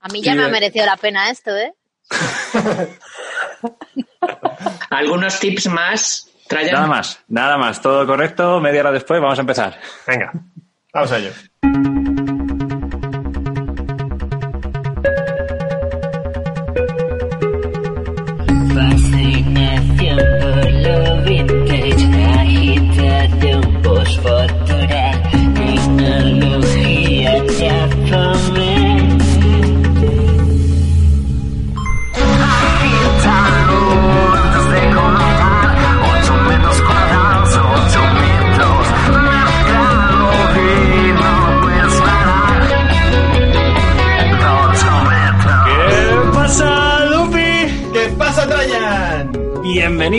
A mí ya me ha merecido la pena esto, ¿eh? ¿Algunos tips más? Trayan? Nada más, nada más. Todo correcto. Media hora después vamos a empezar. Venga, vamos a ello.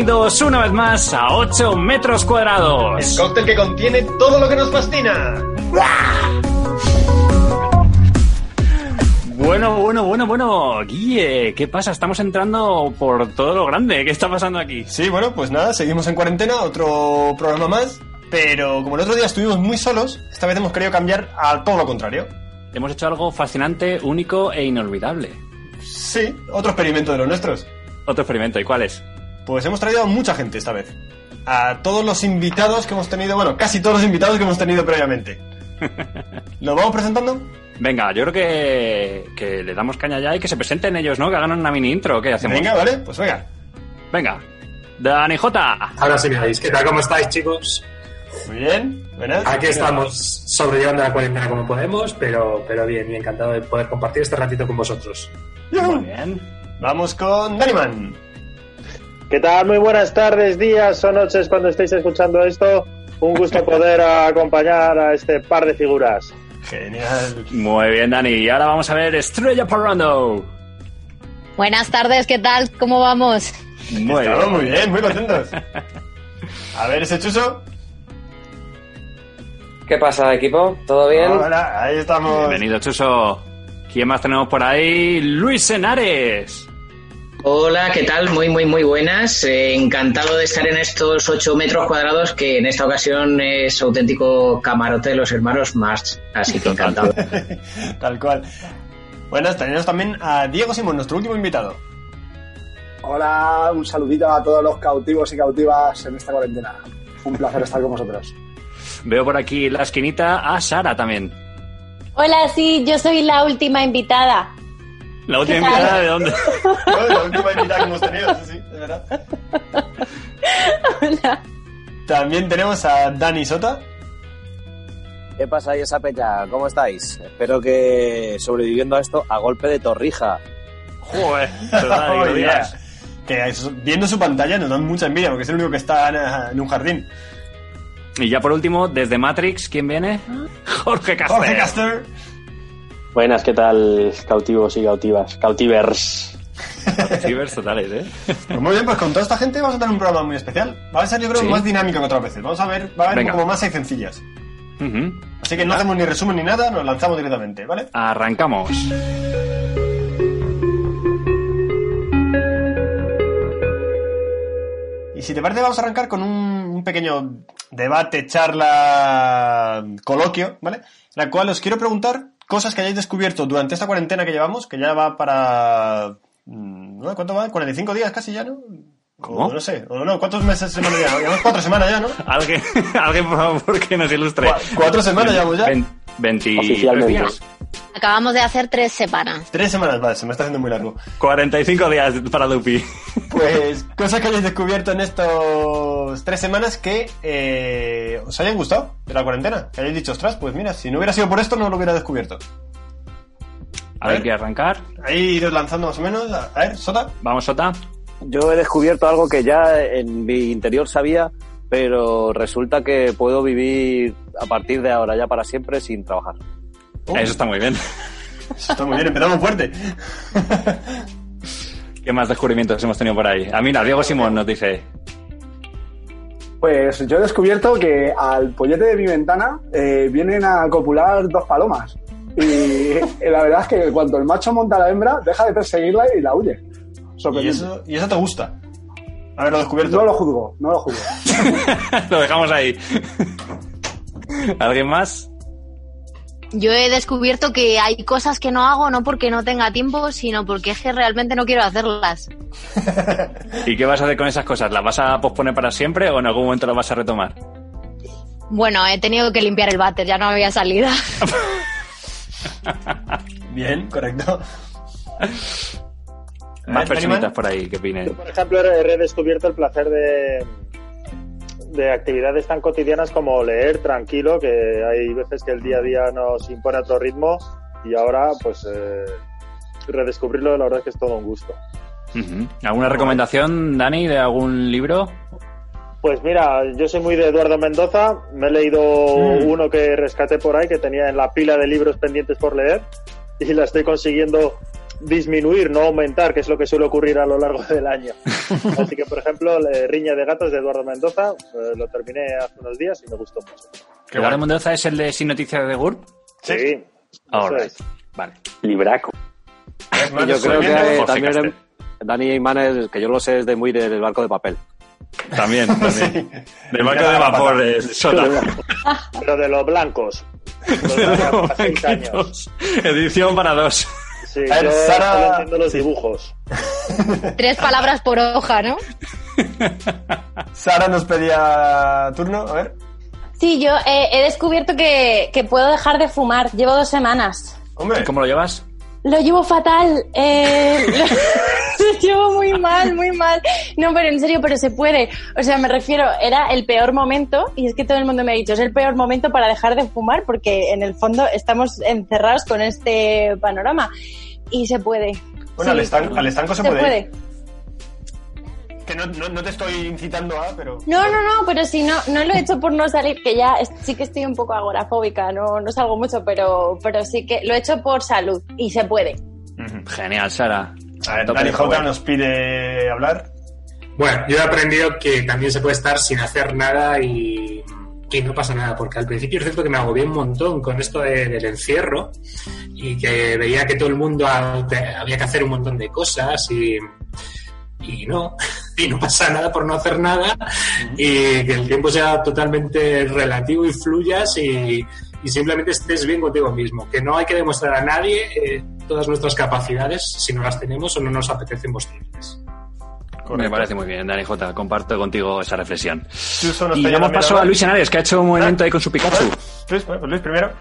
Bienvenidos una vez más a 8 metros El cuadrados. cóctel que contiene todo lo que nos fascina. Bueno, bueno, bueno, bueno. Guille, ¿qué pasa? Estamos entrando por todo lo grande. ¿Qué está pasando aquí? Sí, bueno, pues nada, seguimos en cuarentena, otro programa más. Pero como el otro día estuvimos muy solos, esta vez hemos querido cambiar a todo lo contrario. Hemos hecho algo fascinante, único e inolvidable. Sí, otro experimento de los nuestros. Otro experimento, ¿y cuál es? Pues hemos traído a mucha gente esta vez. A todos los invitados que hemos tenido, bueno, casi todos los invitados que hemos tenido previamente. ¿Lo vamos presentando? Venga, yo creo que, que le damos caña ya y que se presenten ellos, ¿no? Que hagan una mini intro. ¿Qué hacemos? Venga, vale, pues venga. Venga. Dani J. Ahora sí me veis. ¿Qué tal? ¿Cómo estáis, chicos? Muy bien, buenas. Aquí estamos sobrellevando la cuarentena como podemos, pero, pero bien, y encantado de poder compartir este ratito con vosotros. Muy bien. Vamos con Daniman. ¿Qué tal? Muy buenas tardes, días o noches cuando estéis escuchando esto. Un gusto poder acompañar a este par de figuras. Genial. Muy bien, Dani. Y ahora vamos a ver Estrella Parrando. Buenas tardes, ¿qué tal? ¿Cómo vamos? Muy Estamos bien. muy bien, muy contentos. A ver ese chuso. ¿Qué pasa, equipo? ¿Todo bien? Hola, ahí estamos. Bienvenido, Chuso. ¿Quién más tenemos por ahí? Luis Henares. Hola, ¿qué tal? Muy, muy, muy buenas. Eh, encantado de estar en estos 8 metros cuadrados, que en esta ocasión es auténtico camarote de los hermanos Marx. Así que encantado. Tal cual. Buenas, tenemos también a Diego Simón, nuestro último invitado. Hola, un saludito a todos los cautivos y cautivas en esta cuarentena. Un placer estar con vosotros. Veo por aquí en la esquinita a Sara también. Hola, sí, yo soy la última invitada. La última invitada de dónde? No, La última invitada que hemos tenido, sí, sí, es verdad. Hola. También tenemos a Dani Sota. ¿Qué pasa ahí esa peña? ¿Cómo estáis? Espero que sobreviviendo a esto a golpe de torrija. Joder, que lo Oh, digas. yeah. Que eso- viendo su pantalla nos dan mucha envidia porque es el único que está en, en un jardín. Y ya por último, desde Matrix, ¿quién viene? Jorge Caster. Jorge Caster. Buenas, ¿qué tal, cautivos y cautivas? Cautivers. Cibers totales, ¿eh? Pues muy bien, pues con toda esta gente vamos a tener un programa muy especial. Va a ser yo creo Sí. más dinámico que otras veces. Vamos a ver, va a haber Venga. como más seis sencillas. Así que no hacemos ni resumen ni nada, nos lanzamos directamente, ¿vale? Arrancamos. Y si te parece, vamos a arrancar con un, un pequeño debate, charla, coloquio, ¿vale? En la cual os quiero preguntar cosas que hayáis descubierto durante esta cuarentena que llevamos, que ya va para... Mm, ¿Cuánto va? ¿45 días casi ya, no? ¿Cómo? No sé, o no, ¿cuántos meses semana ya? Llevamos cuatro semanas ya, ¿no? Alguien, alguien por favor, que nos ilustre. Cuatro semanas llevamos ya. 20... Días. Acabamos de hacer tres semanas. Tres semanas, vale, se me está haciendo muy largo. 45 días para Dupi. Pues cosas que hayáis descubierto en estos tres semanas que eh, os hayan gustado de la cuarentena. Que hayáis dicho, ostras, pues mira, si no hubiera sido por esto no lo hubiera descubierto. A, ver, ¿quieres arrancar? Ahí iros lanzando más o menos. A ver, Sota. Vamos, Sota. Yo he descubierto algo que ya en mi interior sabía, pero resulta que puedo vivir a partir de ahora ya para siempre sin trabajar. Uh, Eso está muy bien. eso está muy bien, empezamos fuerte. ¿Qué más descubrimientos hemos tenido por ahí? Ah, mira, Diego Simón nos dice. Pues yo he descubierto que al pollete de mi ventana eh, vienen a copular dos palomas. Y la verdad es que cuando el macho monta a la hembra, deja de perseguirla y la huye. y, eso, y eso te gusta. Haberlo descubierto. No lo juzgo, no lo juzgo. Lo dejamos ahí. ¿Alguien más? Yo he descubierto que hay cosas que no hago no porque no tenga tiempo, sino porque es que realmente no quiero hacerlas. ¿Y qué vas a hacer con esas cosas? ¿Las vas a posponer para siempre o en algún momento las vas a retomar? Bueno, he tenido que limpiar el váter, ya no había salida. Bien, correcto. Más personitas por ahí que opinen. Por ejemplo, he redescubierto el placer de, de actividades tan cotidianas como leer tranquilo, que hay veces que el día a día nos impone otro ritmo y ahora, pues, eh, redescubrirlo, la verdad es que es todo un gusto. ¿Alguna recomendación, Dani, de algún libro? Pues mira, yo soy muy de Eduardo Mendoza, me he leído Mm. uno que rescaté por ahí, que tenía en la pila de libros pendientes por leer, y la estoy consiguiendo disminuir, no aumentar, que es lo que suele ocurrir a lo largo del año. Así que, por ejemplo, Riña de Gatos de Eduardo Mendoza, eh, lo terminé hace unos días y me gustó mucho. ¿Eduardo Mendoza es el de Sin Noticias de GURB? Sí, right. es. Vale. Libraco. Y yo de creo que eh, también Dani Imanes, que yo lo sé, es de muy del barco de papel. También, también. Del barco de vapor de Sota. Pero de los blancos. Los blancos, hace seis años. Edición para dos. Sí, A ver, yo Sara- entiendo los dibujos. Tres palabras por hoja, ¿no? Sara nos pedía turno, a ver. Sí, yo eh, he descubierto que, que puedo dejar de fumar. Llevo dos semanas. Hombre, ¿Cómo lo llevas? Lo llevo fatal. eh, lo llevo muy mal, muy mal. No, pero en serio, pero se puede. O sea, me refiero, era el peor momento y es que todo el mundo me ha dicho, es el peor momento para dejar de fumar porque en el fondo estamos encerrados con este panorama y se puede. bueno, Sí, al, estan- al estanco se, se puede, puede. Que no, no, no te estoy incitando a, pero... No, no, no, pero si no, no lo he hecho por no salir, que ya es- sí que estoy un poco agorafóbica, no, no salgo mucho, pero, pero sí que lo he hecho por salud y se puede. Genial, Sara. A ver, Dani J power. nos pide hablar. Bueno, yo he aprendido que también se puede estar sin hacer nada y, y no pasa nada, porque al principio es cierto que me agobié un montón con esto de- del encierro y que veía que todo el mundo había que hacer un montón de cosas y, y no, y no pasa nada por no hacer nada y que el tiempo sea totalmente relativo y fluyas y, y simplemente estés bien contigo mismo, que no hay que demostrar a nadie eh, todas nuestras capacidades si no las tenemos o no nos apetece mostrarlas. Me parece muy bien, Dani J. Comparto contigo esa reflexión. Y damos paso a. Luis Henares, que ha hecho un movimiento ahí con su Pikachu. Luis, bueno, pues Luis primero.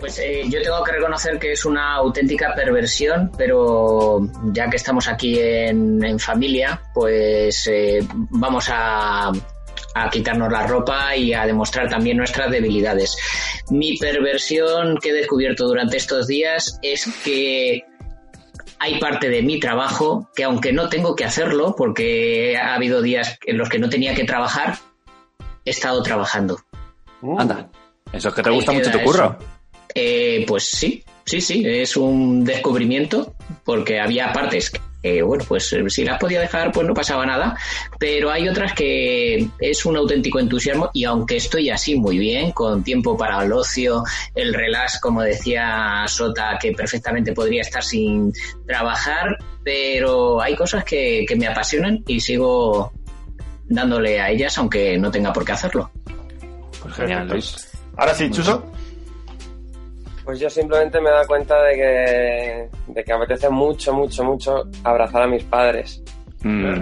Pues eh, yo tengo que reconocer que es una auténtica perversión, pero ya que estamos aquí en, en familia, pues eh, vamos a, a quitarnos la ropa y a demostrar también nuestras debilidades. Mi perversión que he descubierto durante estos días es que hay parte de mi trabajo que aunque no tengo que hacerlo, porque ha habido días en los que no tenía que trabajar, he estado trabajando. Anda. Eso es que te Ahí gusta mucho tu curro. eso. Eh, pues sí, sí, sí, es un descubrimiento porque había partes que, eh, bueno, pues eh, si las podía dejar pues no pasaba nada, pero hay otras que es un auténtico entusiasmo y aunque estoy así muy bien, con tiempo para el ocio, el relax, como decía Sota, que perfectamente podría estar sin trabajar, pero hay cosas que, que me apasionan y sigo dándole a ellas aunque no tenga por qué hacerlo. Pues genial, Luis. Ahora sí, Chuso. Pues yo simplemente me he dado cuenta de que, de que me apetece mucho, mucho, mucho abrazar a mis padres. Mm,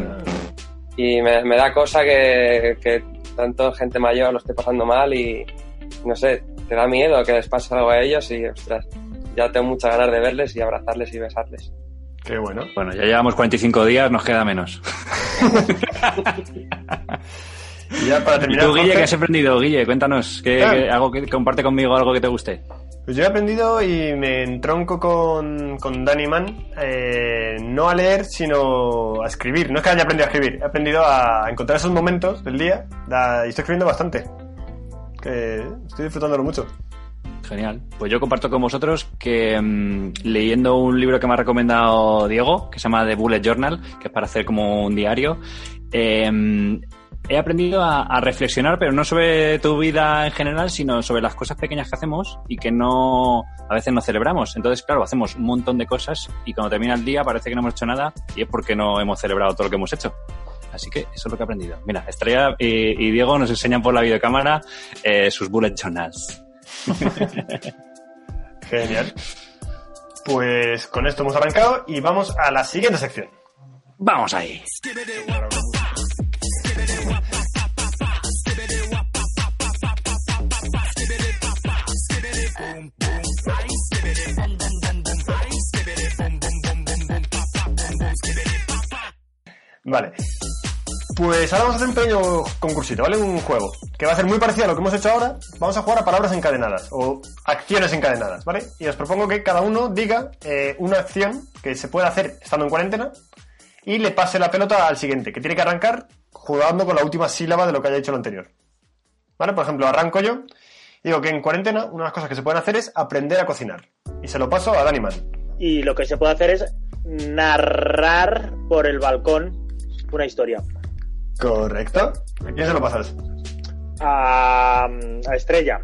Y me, me da cosa que, que tanto gente mayor lo esté pasando mal y no sé, te da miedo que les pase algo a ellos y ostras, ya tengo muchas ganas de verles y abrazarles y besarles. Qué bueno. Bueno, ya llevamos 45 días, nos queda menos. Y ya para ¿Y terminar, tú, Guille, Jorge, qué has aprendido, Guille? Cuéntanos, ¿qué, Ah. qué- algo que comparte conmigo algo que te guste. Pues yo he aprendido y me entronco con, con Danny Mann, eh, no a leer, sino a escribir. No es que haya aprendido a escribir, he aprendido a encontrar esos momentos del día y estoy escribiendo bastante. Estoy disfrutándolo mucho. Genial. Pues yo comparto con vosotros que mm, leyendo un libro que me ha recomendado Diego, que se llama The Bullet Journal, que es para hacer como un diario, eh, he aprendido a, a reflexionar, pero no sobre tu vida en general, sino sobre las cosas pequeñas que hacemos y que no a veces no celebramos. Entonces, claro, hacemos un montón de cosas y cuando termina el día parece que no hemos hecho nada y es porque no hemos celebrado todo lo que hemos hecho. Así que eso es lo que he aprendido. Mira, Estrella y, y Diego nos enseñan por la videocámara eh, sus bullet journals. Genial. Pues con esto hemos arrancado y vamos a la siguiente sección. Vamos ahí. Vale. Pues ahora vamos a hacer un pequeño concursito, ¿vale? Un juego que va a ser muy parecido a lo que hemos hecho ahora. Vamos a jugar a palabras encadenadas o acciones encadenadas, ¿vale? Y os propongo que cada uno diga eh, una acción que se puede hacer estando en cuarentena y le pase la pelota al siguiente, que tiene que arrancar jugando con la última sílaba de lo que haya hecho lo anterior. ¿Vale? Por ejemplo, arranco yo. Digo que en cuarentena una de las cosas que se pueden hacer es aprender a cocinar. Y se lo paso a Dani Man. Y lo que se puede hacer es narrar por el balcón una historia. Correcto. ¿A quién se lo pasas? A, a Estrella.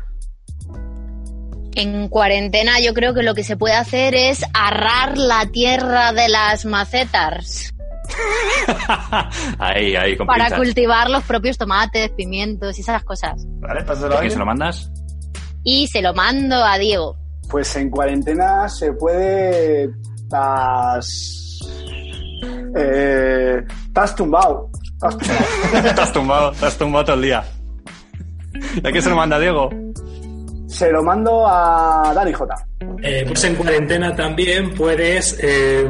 En cuarentena yo creo que lo que se puede hacer es arrar la tierra de las macetas ahí, ahí, con para pinzas. cultivar los propios tomates, pimientos y esas cosas. Vale, pásaselo ¿A se lo mandas? Y se lo mando a Diego. Pues en cuarentena se puede. Estás. Eh, estás tumbado. Estás tumbado. te has tumbado, tumbado todo el día. ¿Y a quién se lo manda Diego? Se lo mando a Dani J. Eh, pues en cuarentena también puedes eh,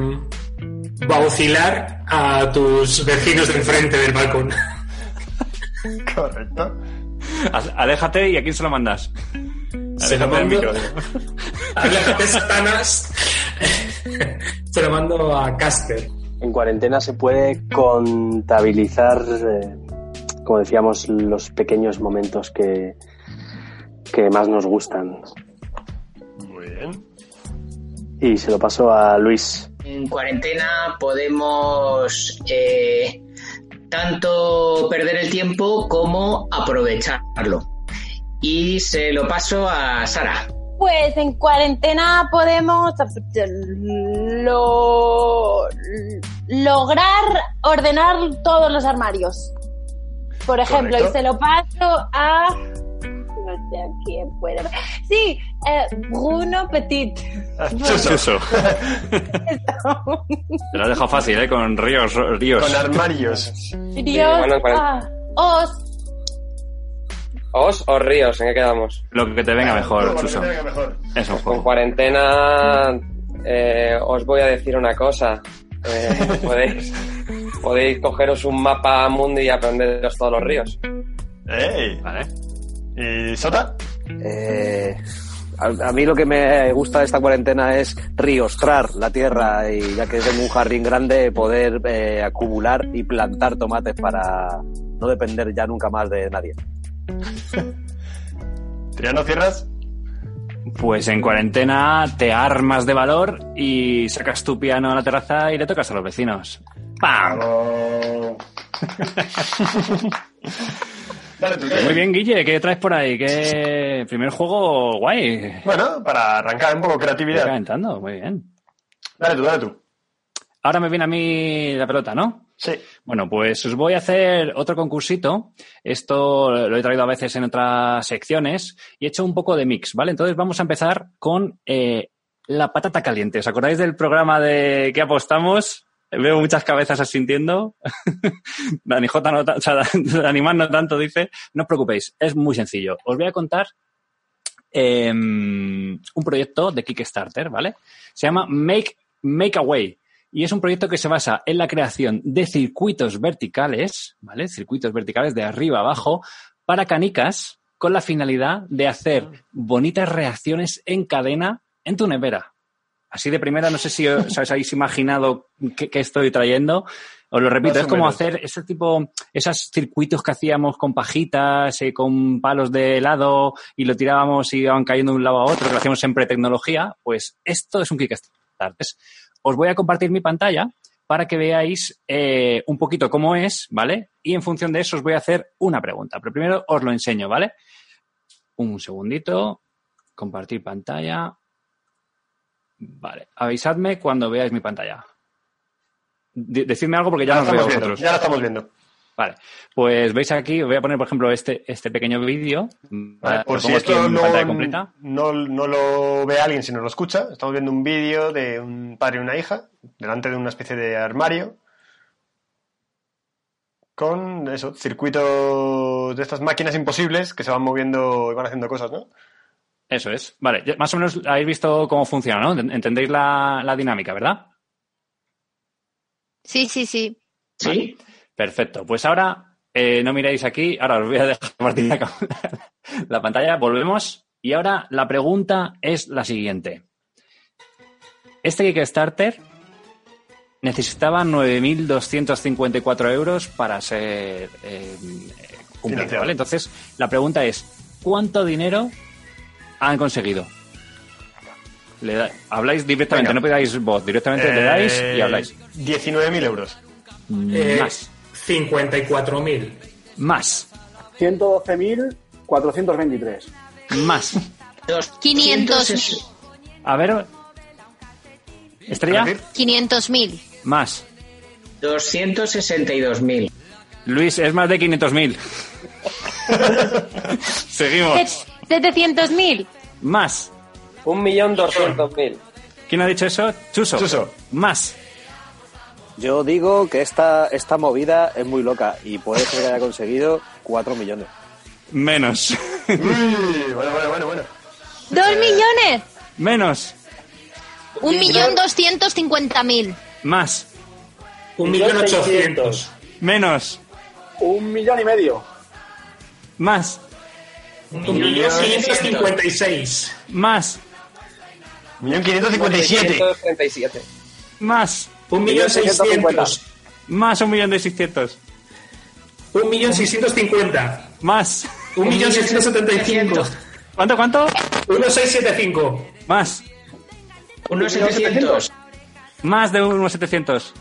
vacilar a tus vecinos de enfrente del balcón. Correcto. Aléjate y a quién se lo mandas. Se lo Aléjate del mando- micro. Aléjate, Satanás. Se lo mando a Caster. En cuarentena se puede contabilizar, eh, como decíamos, los pequeños momentos que, que más nos gustan. Muy bien. Y se lo paso a Luis. En cuarentena podemos eh, tanto perder el tiempo como aprovecharlo. Y se lo paso a Sara. Pues en cuarentena podemos lo- lograr ordenar todos los armarios. Por ejemplo, Correcto. y se lo paso a... No sé a quién puede... Sí, eh, Bruno Petit. Chuso. Eso. Te lo has dejado fácil, ¿eh? Con ríos, ríos. Con armarios. Bueno, en cuaren- ah, Os. ¿Os o ríos? ¿En qué quedamos? Lo que te venga mejor, Lo que Chuso. te venga mejor. Es un Con cuarentena eh, os voy a decir una cosa. Eh, podéis, podéis cogeros un mapa mundo y aprenderos todos los ríos. ¡Ey! Vale. ¿Y Sota? Eh, a, a mí lo que me gusta de esta cuarentena es riostrar la tierra y ya que tengo un jardín grande poder eh, acumular y plantar tomates para no depender ya nunca más de nadie. ¿Triano cierras? Pues en cuarentena te armas de valor y sacas tu piano a la terraza y le tocas a los vecinos. ¡Pam! Dale tú, Muy bien, Guille, ¿qué traes por ahí? ¿Qué primer juego guay? Bueno, para arrancar un poco creatividad. calentando, muy bien. Dale tú, dale tú. Ahora me viene a mí la pelota, ¿no? Sí. Bueno, pues os voy a hacer otro concursito. Esto lo he traído a veces en otras secciones y he hecho un poco de mix, ¿vale? Entonces vamos a empezar con eh, la patata caliente. ¿Os acordáis del programa de que apostamos? Veo muchas cabezas asintiendo. Dani J no, o sea, Dani Man no tanto dice. No os preocupéis, es muy sencillo. Os voy a contar eh, un proyecto de Kickstarter, ¿vale? Se llama Make, Make Away. Y es un proyecto que se basa en la creación de circuitos verticales, ¿vale? Circuitos verticales de arriba abajo para canicas con la finalidad de hacer bonitas reacciones en cadena en tu nevera. Así de primera, no sé si os habéis imaginado qué, qué estoy trayendo. Os lo repito, es como menos. hacer ese tipo, esos circuitos que hacíamos con pajitas, eh, con palos de helado y lo tirábamos y iban cayendo de un lado a otro, que lo hacíamos siempre tecnología. Pues esto es un Kickstarter. Os voy a compartir mi pantalla para que veáis eh, un poquito cómo es, ¿vale? Y en función de eso os voy a hacer una pregunta. Pero primero os lo enseño, ¿vale? Un segundito. Compartir pantalla. Vale. Avisadme cuando veáis mi pantalla. De- decidme algo porque ya no os la veo estamos viendo. vosotros. Ya la estamos viendo. Vale, pues veis aquí, voy a poner por ejemplo este, este pequeño vídeo. Vale, por si esto no, no, no lo ve alguien, sino lo escucha, estamos viendo un vídeo de un padre y una hija delante de una especie de armario con eso, circuitos de estas máquinas imposibles que se van moviendo y van haciendo cosas, ¿no? Eso es. Vale, más o menos habéis visto cómo funciona, ¿no? Entendéis la, la dinámica, ¿verdad? Sí, sí, sí. ¿Sí? Perfecto. Pues ahora eh, no miréis aquí, ahora os voy a dejar compartir la, la pantalla, volvemos. Y ahora la pregunta es la siguiente. Este Kickstarter necesitaba 9.254 euros para ser eh, cumplido. ¿vale? Entonces, la pregunta es, ¿cuánto dinero han conseguido? Le da- habláis directamente, Venga. no pidáis voz, directamente le dais y habláis. 19.000 euros. Eh, Más, 54.000. más, 112.423. más. 500.000. A ver. Estrella, ¿Repetir? 500.000. más. 262.000. Luis, es más de 500.000. Seguimos. Set- 700.000. Más. Un millón doscientos mil. ¿Quién ha dicho eso? Chuso. Chuso. Más. Yo digo que esta, esta movida es muy loca y puede ser que haya conseguido 4 millones. Menos. Uy, bueno, bueno, bueno, bueno. ¡Dos millones! Menos. 1.250.000. Más. Un millón ochocientos. Menos. Un millón y medio. Más. Un millón quinientos cincuenta y seis. Más. 1.557. 137. Más. Un millón seiscientos. Más un millón de seiscientos. Un millón seiscientos cincuenta. Más. Un millón seiscientos setenta y cinco. ¿Cuánto, cuánto? Uno seis siete cinco. Más. Unos 700. Más de unos 700.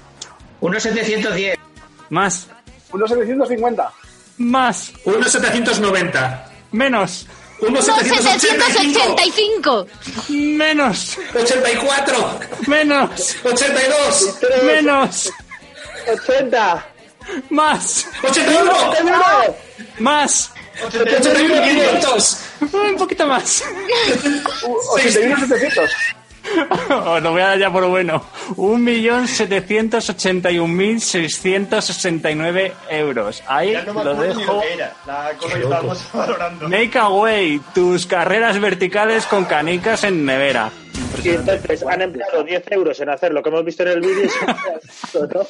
Unos 710. Más. Unos 750. Más. Uno setecientos noventa. Menos. Uno setecientos ochenta y cinco. 785. Menos. Ochenta y cuatro. Menos. Ochenta y dos. Menos. 80. Más. Ochenta y uno. Más. Ochenta y uno quinientos. Un poquito más. 81.700. Os lo voy a dar ya por bueno. Un millón setecientos ochenta y un mil seiscientos sesenta y nueve euros. Ahí Ya no me lo dejo. lo que era. La cosa que estábamos valorando. Make away tus carreras verticales con canicas en nevera. Y entonces han empleado 10 euros en hacer lo que hemos visto en el vídeo ¿no?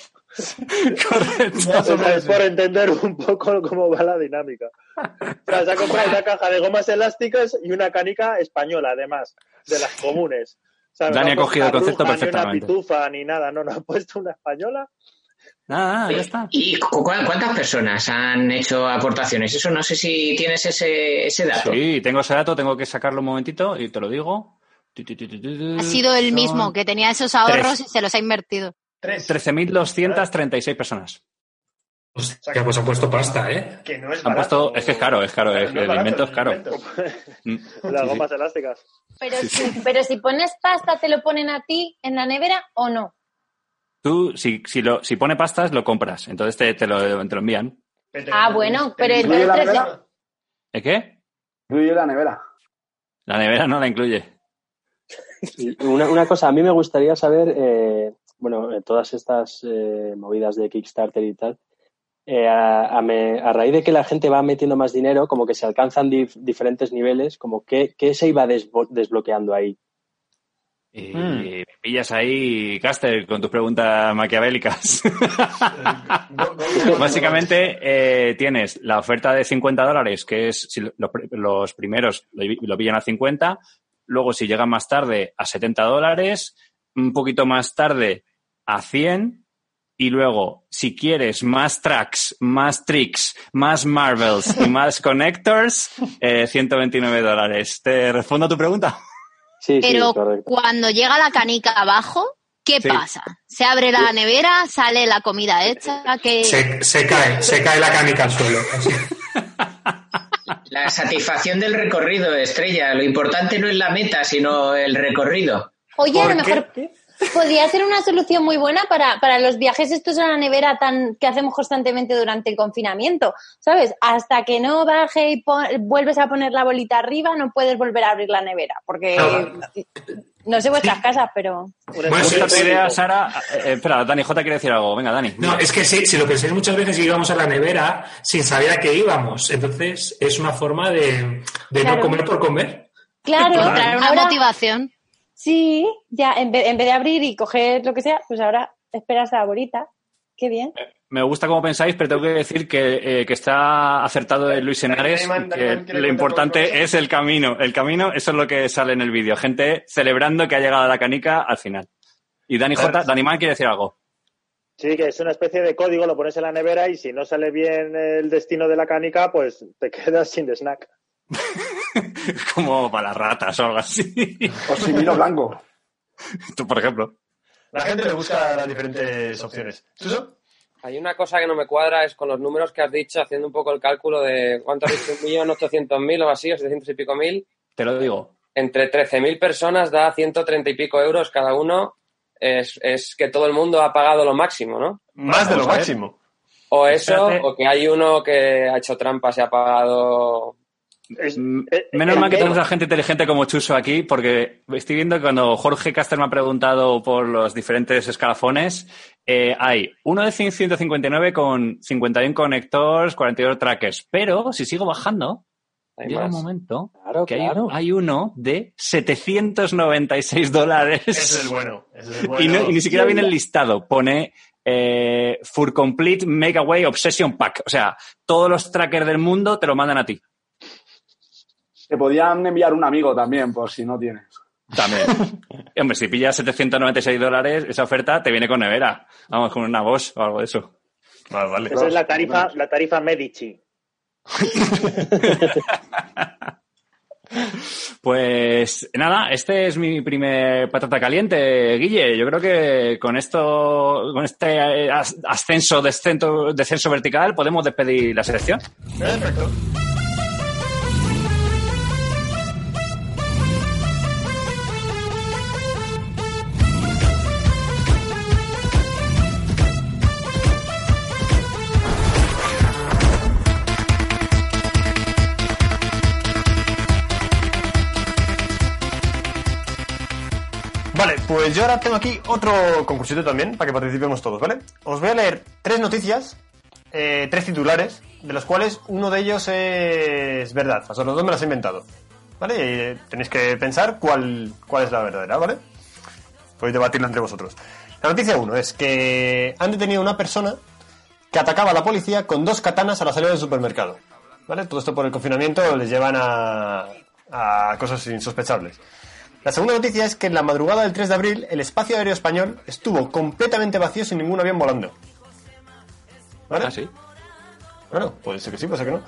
Correcto. O sea, es por entender un poco cómo va la dinámica. O sea, se ha comprado una caja de gomas elásticas y una canica española, además, de las comunes. ¿Sabes? Dani No ha cogido el concepto bruja, perfectamente. Ni una pitufa, ni nada. No, no ha puesto una española. Nada, nada, ya está. ¿Y cu- cu- cuántas personas han hecho aportaciones? Eso no sé si tienes ese, ese dato. Sí, tengo ese dato, tengo que sacarlo un momentito y te lo digo. Ha sido el mismo que tenía esos ahorros Tres. y se los ha invertido. Tres. 13.236 personas. Hostia, pues han puesto pasta, ¿eh? Que no es Han barato. puesto, es que es caro, es caro, es- No el barato, invento es caro. invento. Mm. Las Sí, sí. gomas elásticas. Pero, si, pero si pones pasta, ¿te lo ponen a ti en la nevera o no? Tú, si, si, lo, si pone pastas, lo compras. Entonces te, te, lo, te lo envían. Ah, bueno, pero ¿Incluye la entonces- nevera? ¿Eh qué? Incluye la nevera. La nevera no la incluye. Sí, Una, una cosa, a mí me gustaría saber, eh, bueno, eh, todas estas eh, movidas de Kickstarter y tal, eh, a, a me- a raíz de que la gente va metiendo más dinero, como que se alcanzan dif- diferentes niveles, como que, ¿qué se iba desbo- desbloqueando ahí? Y me pillas ahí, Caster, con tus preguntas maquiavélicas. Básicamente eh, tienes la oferta de 50 dólares, que es si lo- los, pri- los primeros lo, lo pillan a 50, luego si llegan más tarde a 70 dólares, un poquito más tarde a 100 y luego si quieres más tracks, más tricks, más marvels y más connectors, eh, 129 dólares. ¿Te respondo a tu pregunta? Sí, Pero sí, correcto. cuando llega la canica abajo, ¿qué Sí. pasa? Se abre la nevera, sale la comida hecha, que Se, se cae, se cae la canica al suelo. La satisfacción del recorrido, Estrella. Lo importante no es la meta, sino el recorrido. Oye, a lo ¿Por mejor qué? Podría ser una solución muy buena para, para los viajes estos a la nevera tan que hacemos constantemente durante el confinamiento, ¿sabes? Hasta que no baje y pon- vuelves a poner la bolita arriba, no puedes volver a abrir la nevera, porque no sé vuestras casas, pero... Me gusta tu idea, Sara. Eh, eh, espera, Dani J quiere decir algo. Venga, Dani. No, es que sí, si lo pensáis muchas veces íbamos a la nevera sin saber a qué íbamos. Entonces es una forma de, de Claro. no comer por comer. Claro, Traer una ahora- motivación. Sí, ya, en vez, en vez de abrir y coger lo que sea, pues ahora esperas a la bolita. Qué bien. Me gusta cómo pensáis, pero tengo que decir que, eh, que está acertado de Luis Henares, que Dani, ¿quiere lo importante es el camino. El camino, eso es lo que sale en el vídeo. Gente celebrando que ha llegado a la canica al final. Y Dani J, Dani Man quiere decir algo. Sí, que es una especie de código, lo pones en la nevera y si no sale bien el destino de la canica, pues te quedas sin snack. Como para las ratas o algo así. O sin vino blanco. Tú, por ejemplo. La gente le busca las diferentes opciones. ¿Suso? Hay una cosa que no me cuadra, es con los números que has dicho, haciendo un poco el cálculo de cuánto has dicho, un millón ochocientos mil o así, o setecientos y pico mil. Te lo digo. Entre 13.000 personas da 130 y pico euros cada uno. Es, es que todo el mundo ha pagado lo máximo, ¿no? Más de lo máximo. O eso, Espérate. o que hay uno que ha hecho trampas y ha pagado... Es- Mm, eh, Menos el mal que tenemos a gente inteligente como Chuso aquí, porque estoy viendo que cuando Jorge Caster me ha preguntado por los diferentes escalafones, eh, hay uno de 159 con 51 conectores, 42 trackers. Pero si sigo bajando, Hay llega un momento Claro, que hay- claro. hay, uno de 796 dólares. Ese es el bueno. Ese es el bueno. Y, no- y ni siquiera viene el listado. Pone eh, For Complete Megaway Obsession Pack. O sea, todos los trackers del mundo te lo mandan a ti. Te podían enviar un amigo también, por si no tienes. También. Hombre, si pillas 796 dólares, esa oferta te viene con nevera. Vamos, con una voz o algo de eso. Vale, vale. Esa es la tarifa, la tarifa Medici. Pues nada, este es mi primer patata caliente, Guille. Yo creo que con esto, con este as- ascenso, descenso, descenso vertical, podemos despedir la selección. Perfecto. Pues yo ahora tengo aquí otro concursito también para que participemos todos, ¿vale? Os voy a leer tres noticias, eh, tres titulares, de los cuales uno de ellos es verdad. O sea, los dos me los he inventado, ¿vale? Y eh, tenéis que pensar cuál, cuál es la verdadera, ¿vale? Podéis debatirlo entre vosotros. La noticia uno es que han detenido a una persona que atacaba a la policía con dos katanas a la salida del supermercado. ¿Vale? Todo esto por el confinamiento les llevan a, a cosas insospechables. La segunda noticia es que en la madrugada del 3 de abril el espacio aéreo español estuvo completamente vacío sin ningún avión volando. ¿Vale? Ah, sí. Bueno, puede ser que sí, puede ser que no.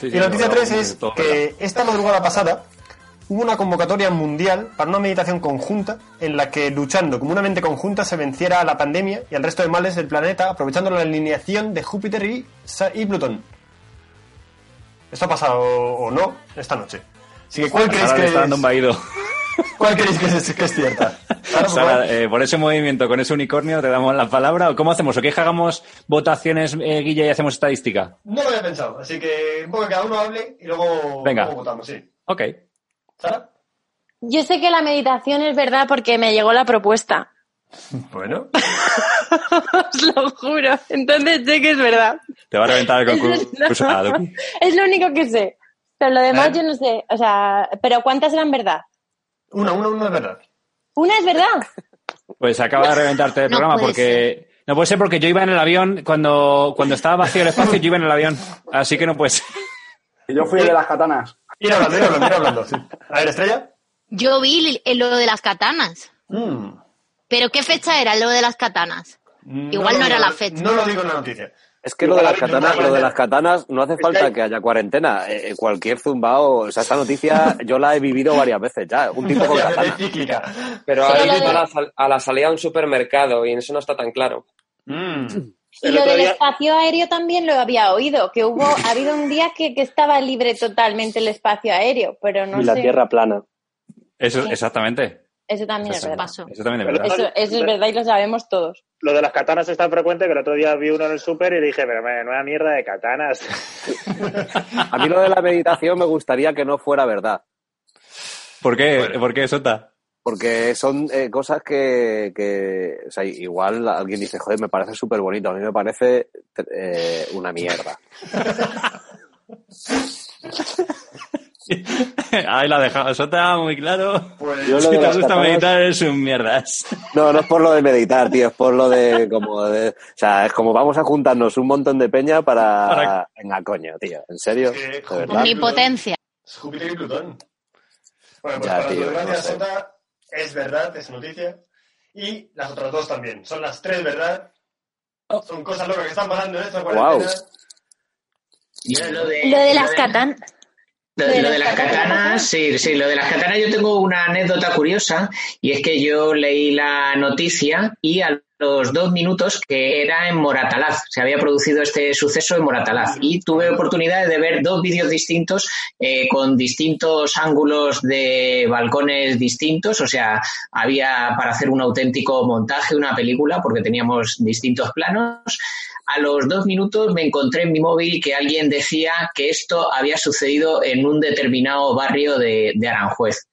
Sí, y la noticia lo- 3 es todo que esta madrugada pasada hubo una convocatoria mundial para una meditación conjunta en la que luchando como una mente conjunta se venciera a la pandemia y al resto de males del planeta aprovechando la alineación de Júpiter y, y Plutón. Esto ha pasado o no esta noche. Así que ¿cuál creéis que está es, dando un vaído. ¿cuál creéis que es, que es cierta? Claro, Sara, eh, por ese movimiento, con ese unicornio, te damos la palabra. ¿O ¿Cómo hacemos? ¿O que hagamos votaciones, eh, Guille, y hacemos estadística? No lo había pensado, así que un poco que cada uno hable y luego, Venga. luego votamos, sí. Ok. ¿Sara? Yo sé que la meditación es verdad porque me llegó la propuesta. Bueno. Os lo juro. Entonces sé que es verdad. Te va a reventar el concurso. No. Ah. Es lo único que sé. Pero lo demás ¿Eh? yo no sé. O sea, pero ¿cuántas eran verdad? Una, una, una es verdad. Una es verdad. Pues acaba de reventarte el No programa porque... No puede ser porque yo iba en el avión, cuando, cuando estaba vacío el espacio, yo iba en el avión. Así que no puede ser. Y yo fui el de las katanas. Ir hablando, ir hablando, ir hablando, sí. A ver, Estrella. Yo vi el- lo de las katanas. Mm. ¿Pero qué fecha era lo de las katanas? Igual lo no era la fecha. No lo digo en la noticia. Es que lo de, las katanas, lo de las katanas no hace falta que haya cuarentena. Eh, cualquier zumbao, o sea, esta noticia yo la he vivido varias veces ya. Un tipo con katana. Pero a la, sal- a la salida de un supermercado y eso no está tan claro. Mm. Y lo del día- espacio aéreo también lo había oído, que hubo, ha habido un día que, que estaba libre totalmente el espacio aéreo, pero no y la tierra plana. Eso, exactamente. Eso también es Eso verdad. Paso. Eso también es verdad. Eso, eso es verdad y lo sabemos todos. Lo de las katanas es tan frecuente que el otro día vi uno en el súper y dije, pero nueva mierda de katanas. A mí lo de la meditación me gustaría que no fuera verdad. ¿Por qué? ¿Por qué, Sota? Porque son eh, cosas que, que, o sea, igual alguien dice, joder, me parece súper bonito, a mí me parece eh, una mierda. Ahí la ha dejado Sota muy claro. Pues Yo lo si de te gusta katanas- meditar, eres un mierdas. No, no es por lo de meditar, tío, es por lo de como de, o sea, es como vamos a juntarnos un montón de peña para, Para- venga, coño, tío, en serio, Sí. Omnipotencia. Es Júpiter y Plutón. Bueno, pues Ya, para tío, tu gracia, no sé. Sota, es verdad, es noticia. Y las otras dos también. Son las tres verdad. Son cosas locas que están pasando en esta cuarentena. Yo lo de, Lo de las. Lo, Lo de lo de las las katanas, sí, sí, lo de las katanas yo tengo una anécdota curiosa y es que yo leí la noticia y a los dos minutos que era en Moratalaz, se había producido este suceso en Moratalaz y tuve oportunidad de ver dos vídeos distintos eh, con distintos ángulos de balcones distintos, o sea, había para hacer un auténtico montaje, una película, porque teníamos distintos planos a los dos minutos me encontré en mi móvil que alguien decía que esto había sucedido en un determinado barrio de, de Aranjuez.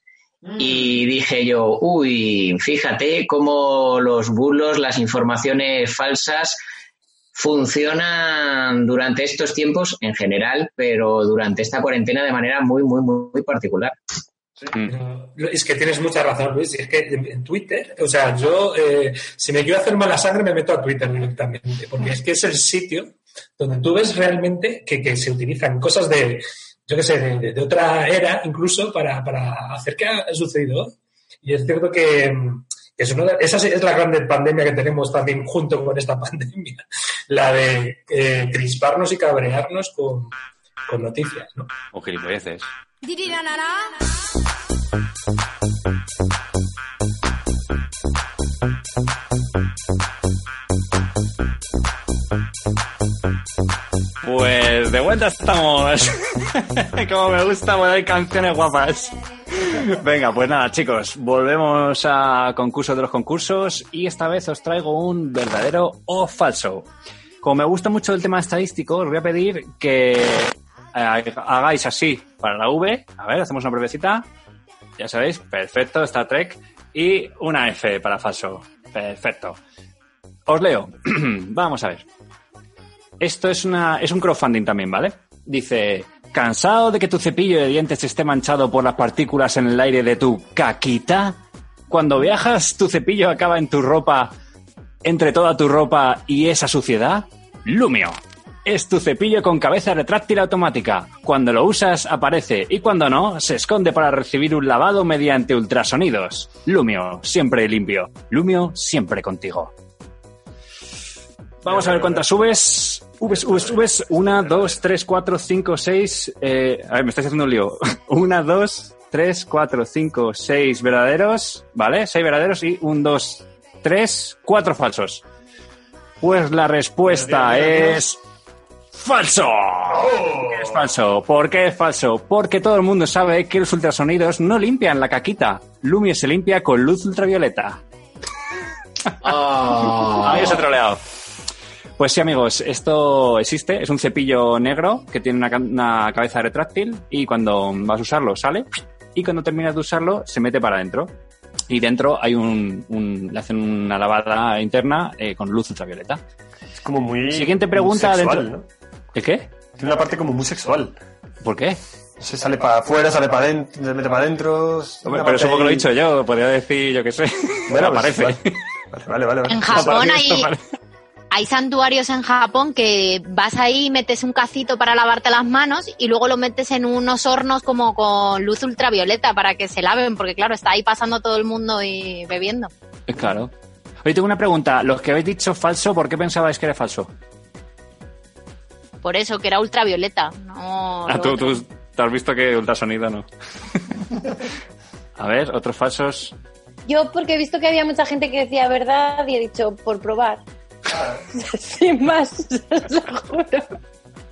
Y dije yo, uy, fíjate cómo los bulos, las informaciones falsas funcionan durante estos tiempos en general, pero durante esta cuarentena de manera muy, muy, muy, muy particular. Pero Es que tienes mucha razón, Luis. Es que en Twitter, o sea, yo, eh, si me quiero hacer mala sangre, me meto a Twitter directamente, porque es que es el sitio donde tú ves realmente que, que se utilizan cosas de, yo qué sé, de, otra era, incluso para, para hacer que ha sucedido. Y es cierto que mm, es una de- esa es la grande pandemia que tenemos también junto con esta pandemia, la de eh, crisparnos y cabrearnos con, con noticias, ¿no? O gilipolleces. Pues de vuelta estamos. Como me gusta poner canciones guapas. Venga, pues nada, chicos, volvemos a concurso de los concursos y esta vez os traigo un verdadero o falso. Como me gusta mucho el tema estadístico, os voy a pedir que hagáis así para la V. A ver, hacemos una brevecita. Ya sabéis, perfecto, Star Trek. Y una F para falso. Perfecto. Os leo. Vamos a ver. Esto es, una, es un crowdfunding también, ¿vale? Dice, ¿cansado de que tu cepillo de dientes esté manchado por las partículas en el aire de tu caquita? Cuando viajas, tu cepillo acaba en tu ropa, entre toda tu ropa y esa suciedad. Lumio. Es tu cepillo con cabeza retráctil automática. Cuando lo usas, aparece y cuando no, se esconde para recibir un lavado mediante ultrasonidos. Lumio, siempre limpio. Lumio, siempre contigo. Vamos a ver cuántas subes. Ubes, ubes, ubes. Una, dos, tres, cuatro, cinco, seis. Eh, a ver, me estáis haciendo un lío. Una, dos, tres, cuatro, cinco, seis verdaderos. ¿Vale? Seis verdaderos y un, dos, tres, cuatro falsos. Pues la respuesta es. ¡Falso! ¿Por qué es falso? ¿Por qué es falso? Porque todo el mundo sabe que los ultrasonidos no limpian la caquita. Lumio se limpia con luz ultravioleta. Ahí os he troleado. Pues sí, amigos, esto existe. Es un cepillo negro que tiene una, ca- una cabeza retráctil y cuando vas a usarlo sale y cuando terminas de usarlo se mete para adentro. Y dentro hay un, un- le hacen una lavada interna eh, con luz ultravioleta. Es como muy. Siguiente pregunta muy sexual, dentro. ¿no? ¿El qué? Tiene una parte como muy sexual. ¿Por qué? Se sale para afuera, sale para adentro, se mete para adentro. Hombre, pero eso porque lo he dicho yo, podría decir, yo qué sé. Bueno, pues, aparece. Vale, vale, vale. vale. En Japón hay, santuarios en Japón que vas ahí, metes un cacito para lavarte las manos y luego lo metes en unos hornos como con luz ultravioleta para que se laven, porque claro, está ahí pasando todo el mundo y bebiendo. Claro. Oye, tengo una pregunta. Los que habéis dicho falso, ¿por qué pensabais que era falso? Por eso, que era ultravioleta. No, Ah, tú, te has visto que ultrasonido no. A ver, otros falsos. Yo porque he visto que había mucha gente que decía verdad y he dicho por probar. Sin más, lo juro.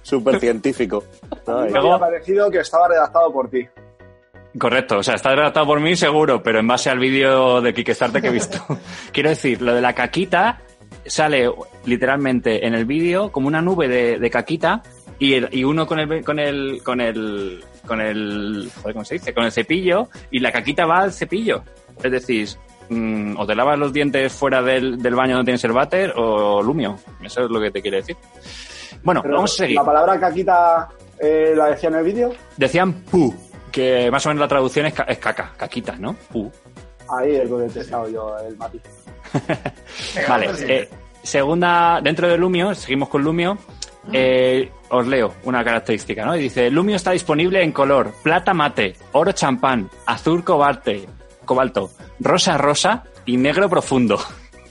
Súper científico. Me había parecido que estaba redactado por ti. Correcto, o sea, está redactado por mí seguro, pero en base al vídeo de Kickstarter que he visto. Quiero decir, lo de la caquita sale literalmente en el vídeo como una nube de, de caquita y, el- y uno con el con el con el con el joder, ¿cómo se dice? con el cepillo y la caquita va al cepillo. Es decir, mm, o te lavas los dientes fuera del, del baño donde tienes el váter o lumio. Eso es lo que te quiere decir. Bueno, Pero vamos a seguir. La palabra caquita eh, la decía en el vídeo. Decían pu, que más o menos la traducción es, ca- es caca, caquita, ¿no? Pu. Ahí es donde he yo el matiz. Vale, eh, segunda, dentro de Lumio, seguimos con Lumio, eh, os leo una característica, ¿no? Y dice, Lumio está disponible en color plata mate, oro champán, azul cobalte, cobalto, rosa rosa y negro profundo,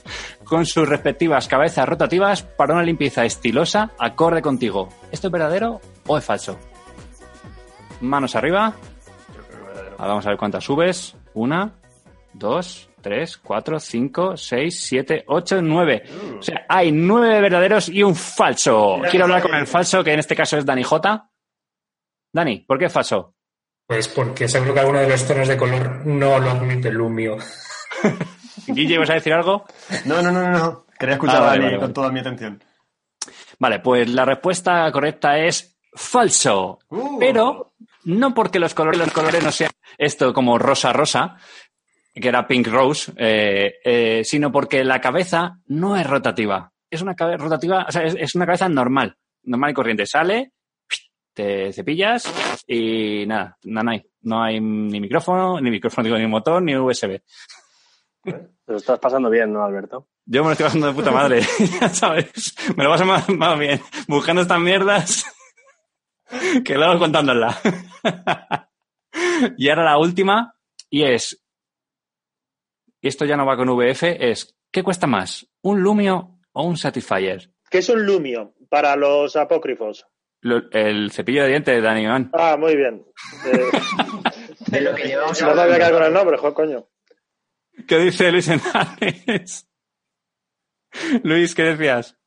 con sus respectivas cabezas rotativas para una limpieza estilosa acorde contigo. ¿Esto es verdadero o es falso? Manos arriba. Ahora vamos a ver cuántas subes. Una, dos, tres, cuatro, cinco, seis, siete, ocho, nueve. O sea, hay nueve verdaderos y un falso. Quiero hablar con el falso, que en este caso es Dani J. Dani, ¿por qué es falso? Pues porque seguro que alguno de los tonos de color no lo admite Lumio. Guille, ¿vas a decir algo? No, no, no, no, no. Quería escuchar Ah, a vale, Dani vale, con vale. toda mi atención. Vale, pues la respuesta correcta es falso. Uh. Pero no porque los colores, los colores no sean esto como rosa-rosa, que era pink rose, eh, eh, sino porque la cabeza no es rotativa. Es una cabeza rotativa, o sea, es, es una cabeza normal, normal y corriente. Sale, te cepillas y nada, nada, no hay. No hay ni micrófono, ni micrófono, digo, ni motor, ni USB. Lo estás pasando bien, ¿no, Alberto? Yo me lo estoy pasando de puta madre, ya sabes. Me lo paso más, más bien buscando estas mierdas que luego contándolas. y ahora la última, y es, y esto ya no va con VF, es, ¿qué cuesta más? ¿Un Lumio o un Satisfyer? ¿Qué es un lumio para los apócrifos? Lo- el cepillo de dientes de Dani Iván. Ah, muy bien. Eh, De lo que llevamos no sabía hablando. quedar con el nombre, joder, coño. ¿Qué dice Luis Hernández? Luis, ¿qué decías?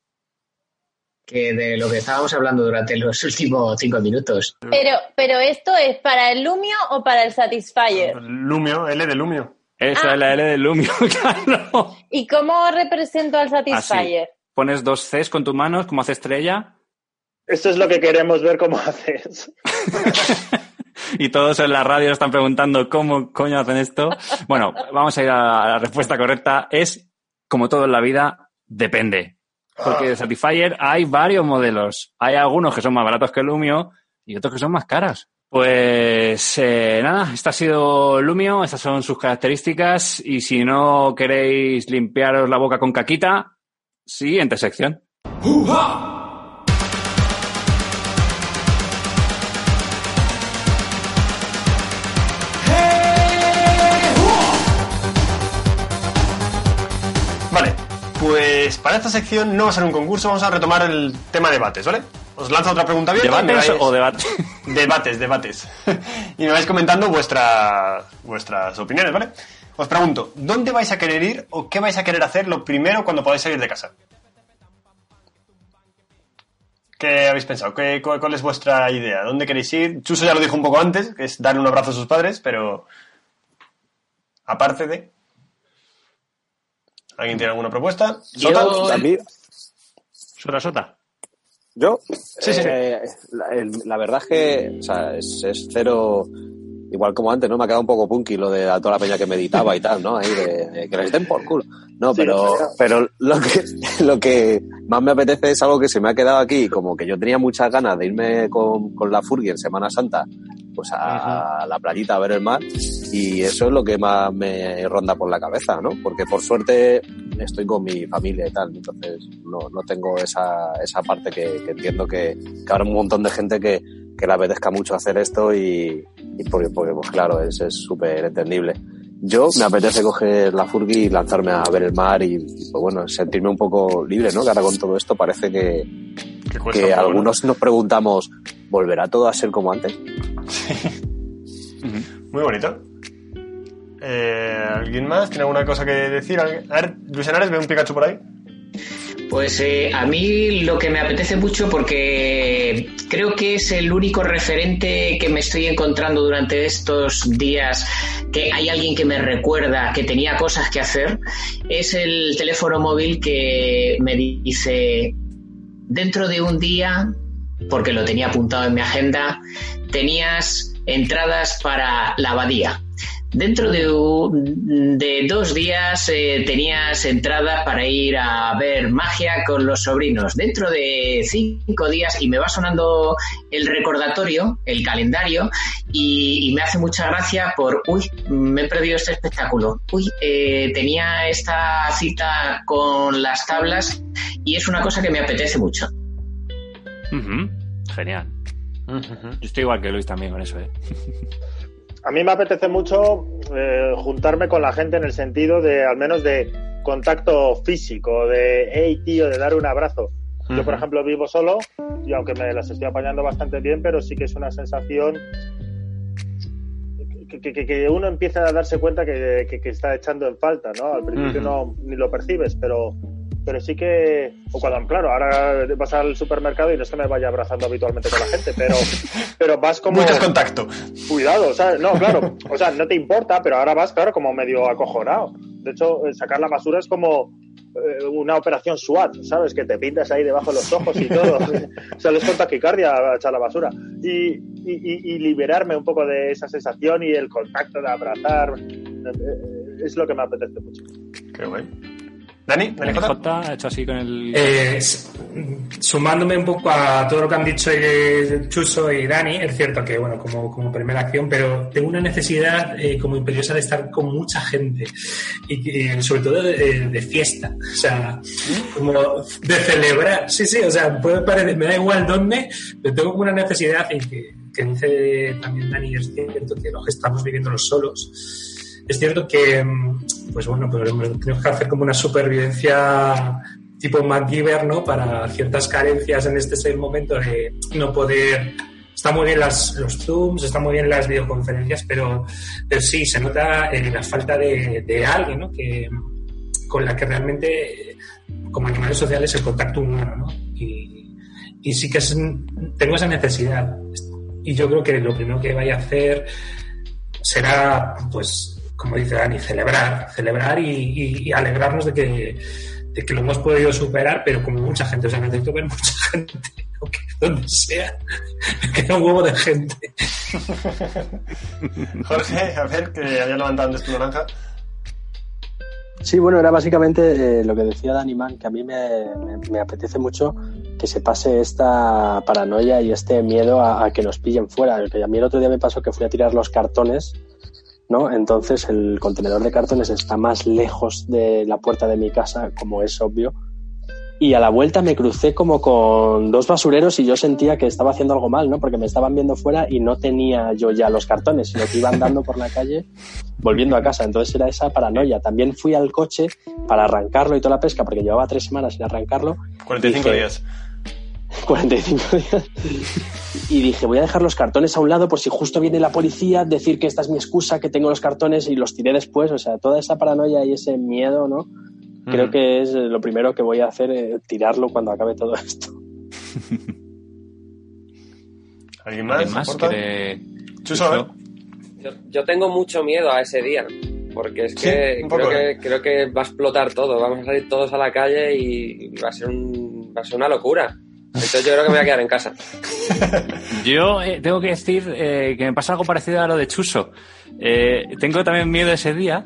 Que de lo que estábamos hablando durante los últimos cinco minutos. Pero, pero esto es para el Lumio o para el Satisfyer. Lumio, L de Lumio. Esa Ah. es la L del Lumio, claro. ¿Y cómo represento al Satisfyer? Pones dos Cs con tus manos, como hace estrella, Esto es lo que queremos ver cómo haces. y todos en la radio están preguntando cómo coño hacen esto. Bueno, vamos a ir a la respuesta correcta. Es, como todo en la vida, depende. Porque de Satisfyer hay varios modelos. Hay algunos que son más baratos que el Lumio y otros que son más caros. Pues eh, nada, esta ha sido Lumio, estas son sus características y si no queréis limpiaros la boca con caquita, siguiente sección. Pues para esta sección no va a ser un concurso, vamos a retomar el tema debates, ¿vale? Os lanzo otra pregunta me ¿Debates o debates? Debates, debates. y me vais comentando vuestra, vuestras opiniones, ¿vale? Os pregunto, ¿dónde vais a querer ir o qué vais a querer hacer lo primero cuando podáis salir de casa? ¿Qué habéis pensado? ¿Qué, cuál, cuál es vuestra idea? ¿Dónde queréis ir? Chuso ya lo dijo un poco antes, que es dar un abrazo a sus padres, pero aparte de... ¿Alguien tiene alguna propuesta? Yo- ¿Sota? Mí- Sota, sota. ¿Yo? Sí, sí. Eh, la, verdad es que o sea, es, es cero. Igual como antes, ¿no? Me ha quedado un poco punky lo de a toda la peña que meditaba y tal, ¿no? Ahí de, de que les den por culo. No, Sí, pero, sí. pero lo que, lo que más me apetece es algo que se me ha quedado aquí, como que yo tenía muchas ganas de irme con, con la Furgi en Semana Santa, pues a, la playita a ver el mar, y eso es lo que más me ronda por la cabeza, ¿no? Porque por suerte estoy con mi familia y tal, entonces no, no tengo esa, esa parte que, que entiendo que, que habrá un montón de gente que, que le apetezca mucho hacer esto y, y porque, porque, pues claro, es es súper entendible. Yo me apetece coger la Furgi y lanzarme a ver el mar y, y, pues bueno, sentirme un poco libre, ¿no? Que ahora con todo esto parece que, Que algunos nos preguntamos, ¿volverá todo a ser como antes? Muy bonito. Eh, ¿Alguien más tiene alguna cosa que decir? ¿Alguien? A ver, Luis Henares, ve un Pikachu por ahí. Pues eh, a mí lo que me apetece mucho porque creo que es el único referente que me estoy encontrando durante estos días que hay alguien que me recuerda que tenía cosas que hacer, es el teléfono móvil que me dice dentro de un día, porque lo tenía apuntado en mi agenda, tenías entradas para la abadía. Dentro de, un- de dos días eh, tenías entrada para ir a ver magia con los sobrinos. Dentro de cinco días, y me va sonando el recordatorio, el calendario, y, y me hace mucha gracia por, uy, me he perdido este espectáculo. Uy, eh, tenía esta cita con las tablas y es una cosa que me apetece mucho. Genial. Yo estoy igual que Luis también con eso, ¿eh? A mí me apetece mucho eh, juntarme con la gente en el sentido de, al menos, de contacto físico, de, hey, tío, de dar un abrazo. Yo, por ejemplo, vivo solo y aunque me las estoy apañando bastante bien, pero sí que es una sensación que, que- uno empieza a darse cuenta que, que- que está echando en falta, ¿no? Al principio no ni lo percibes, pero pero sí que o cuando claro ahora vas al supermercado y no es que me vaya abrazando habitualmente con la gente pero pero vas como Buscas contacto. cuidado, ¿sabes? No, claro, o sea, no te importa, pero ahora vas, claro, como medio acojonado. De hecho, eh, sacar la basura es como eh, una operación SWAT, ¿sabes? Que te pintas ahí debajo de los ojos y todo. Sales con taquicardia a echar la basura. Y, y- liberarme un poco de esa sensación y el contacto de abrazar eh, es lo que me apetece mucho. Qué guay. Dani, Dani Dani J. J ha hecho así con el... Eh, sumándome un poco a todo lo que han dicho Chuso y Dani, es cierto que, bueno, como, como primera acción, pero tengo una necesidad eh, como imperiosa de estar con mucha gente y, sobre todo de, de fiesta, o sea, como de celebrar. Sí, sí, o sea, puede parecer, me da igual dónde, pero tengo como una necesidad y que, que dice también Dani, es cierto que los que estamos viviendo los solos. Es cierto que, mm, pues bueno, pues tenemos que hacer como una supervivencia tipo MacGyver, ¿no? Para ciertas carencias en este momento de no poder... Está muy bien las, los Zooms, está muy bien las videoconferencias, pero, pero sí, se nota eh, la falta de, de alguien, ¿no? Que, con la que realmente, como animales sociales, el contacto humano, ¿no? Y, y sí que es- tengo esa necesidad. Y yo creo que lo primero que vaya a hacer será, pues, como dice Dani, celebrar, celebrar y, y- y alegrarnos de que, de que lo hemos podido superar, pero como mucha gente, o sea, necesito ver mucha gente, aunque donde sea, me queda un huevo de gente. Jorge, a ver, que había levantado antes tu naranja. Sí, bueno, era básicamente eh, lo que decía Dani Man, que a mí me, me- me apetece mucho que se pase esta paranoia y este miedo a, a que nos pillen fuera. Que a mí el otro día me pasó que fui a tirar los cartones, ¿no? Entonces el contenedor de cartones está más lejos de la puerta de mi casa, como es obvio. Y a la vuelta me crucé como con dos basureros y yo sentía que estaba haciendo algo mal, ¿no? Porque me estaban viendo fuera y no tenía yo ya los cartones, sino que iba andando por la calle volviendo a casa. Entonces era esa paranoia. También fui al coche para arrancarlo y toda la pesca, porque llevaba tres semanas sin arrancarlo. 45 Dije- días. 45 días. Y dije, voy a dejar los cartones a un lado por si justo viene la policía, decir que esta es mi excusa, que tengo los cartones y los tiré después. O sea, toda esa paranoia y ese miedo, ¿no? Creo Mm. que es eh, lo primero que voy a hacer, eh, tirarlo cuando acabe todo esto. ¿Alguien más? ¿Alguien más. Yo, yo tengo mucho miedo a ese día, porque es que, creo, ¿eh? que creo que va a explotar todo. Vamos a salir todos a la calle y va a ser, un, va a ser una locura. Entonces yo creo que me voy a quedar en casa. Yo eh, tengo que decir eh, que me pasa algo parecido a lo de Chuso. Eh, tengo también miedo ese día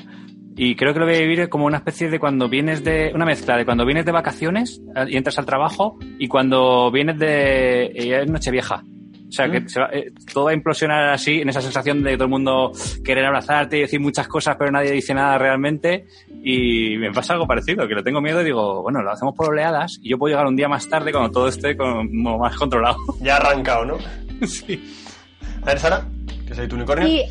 y creo que lo voy a vivir como una especie de cuando vienes de... Una mezcla de cuando vienes de vacaciones eh, y entras al trabajo y cuando vienes de... eh, es Nochevieja. O sea, que se va- eh, todo va a implosionar así, en esa sensación de todo el mundo querer abrazarte y decir muchas cosas, pero nadie dice nada realmente. Y me pasa algo parecido, que lo tengo miedo y digo, bueno, lo hacemos por oleadas y yo puedo llegar un día más tarde cuando todo esté como más controlado. Ya ha arrancado, ¿no? sí. A ver, Sara, que soy tu unicornio. Sí.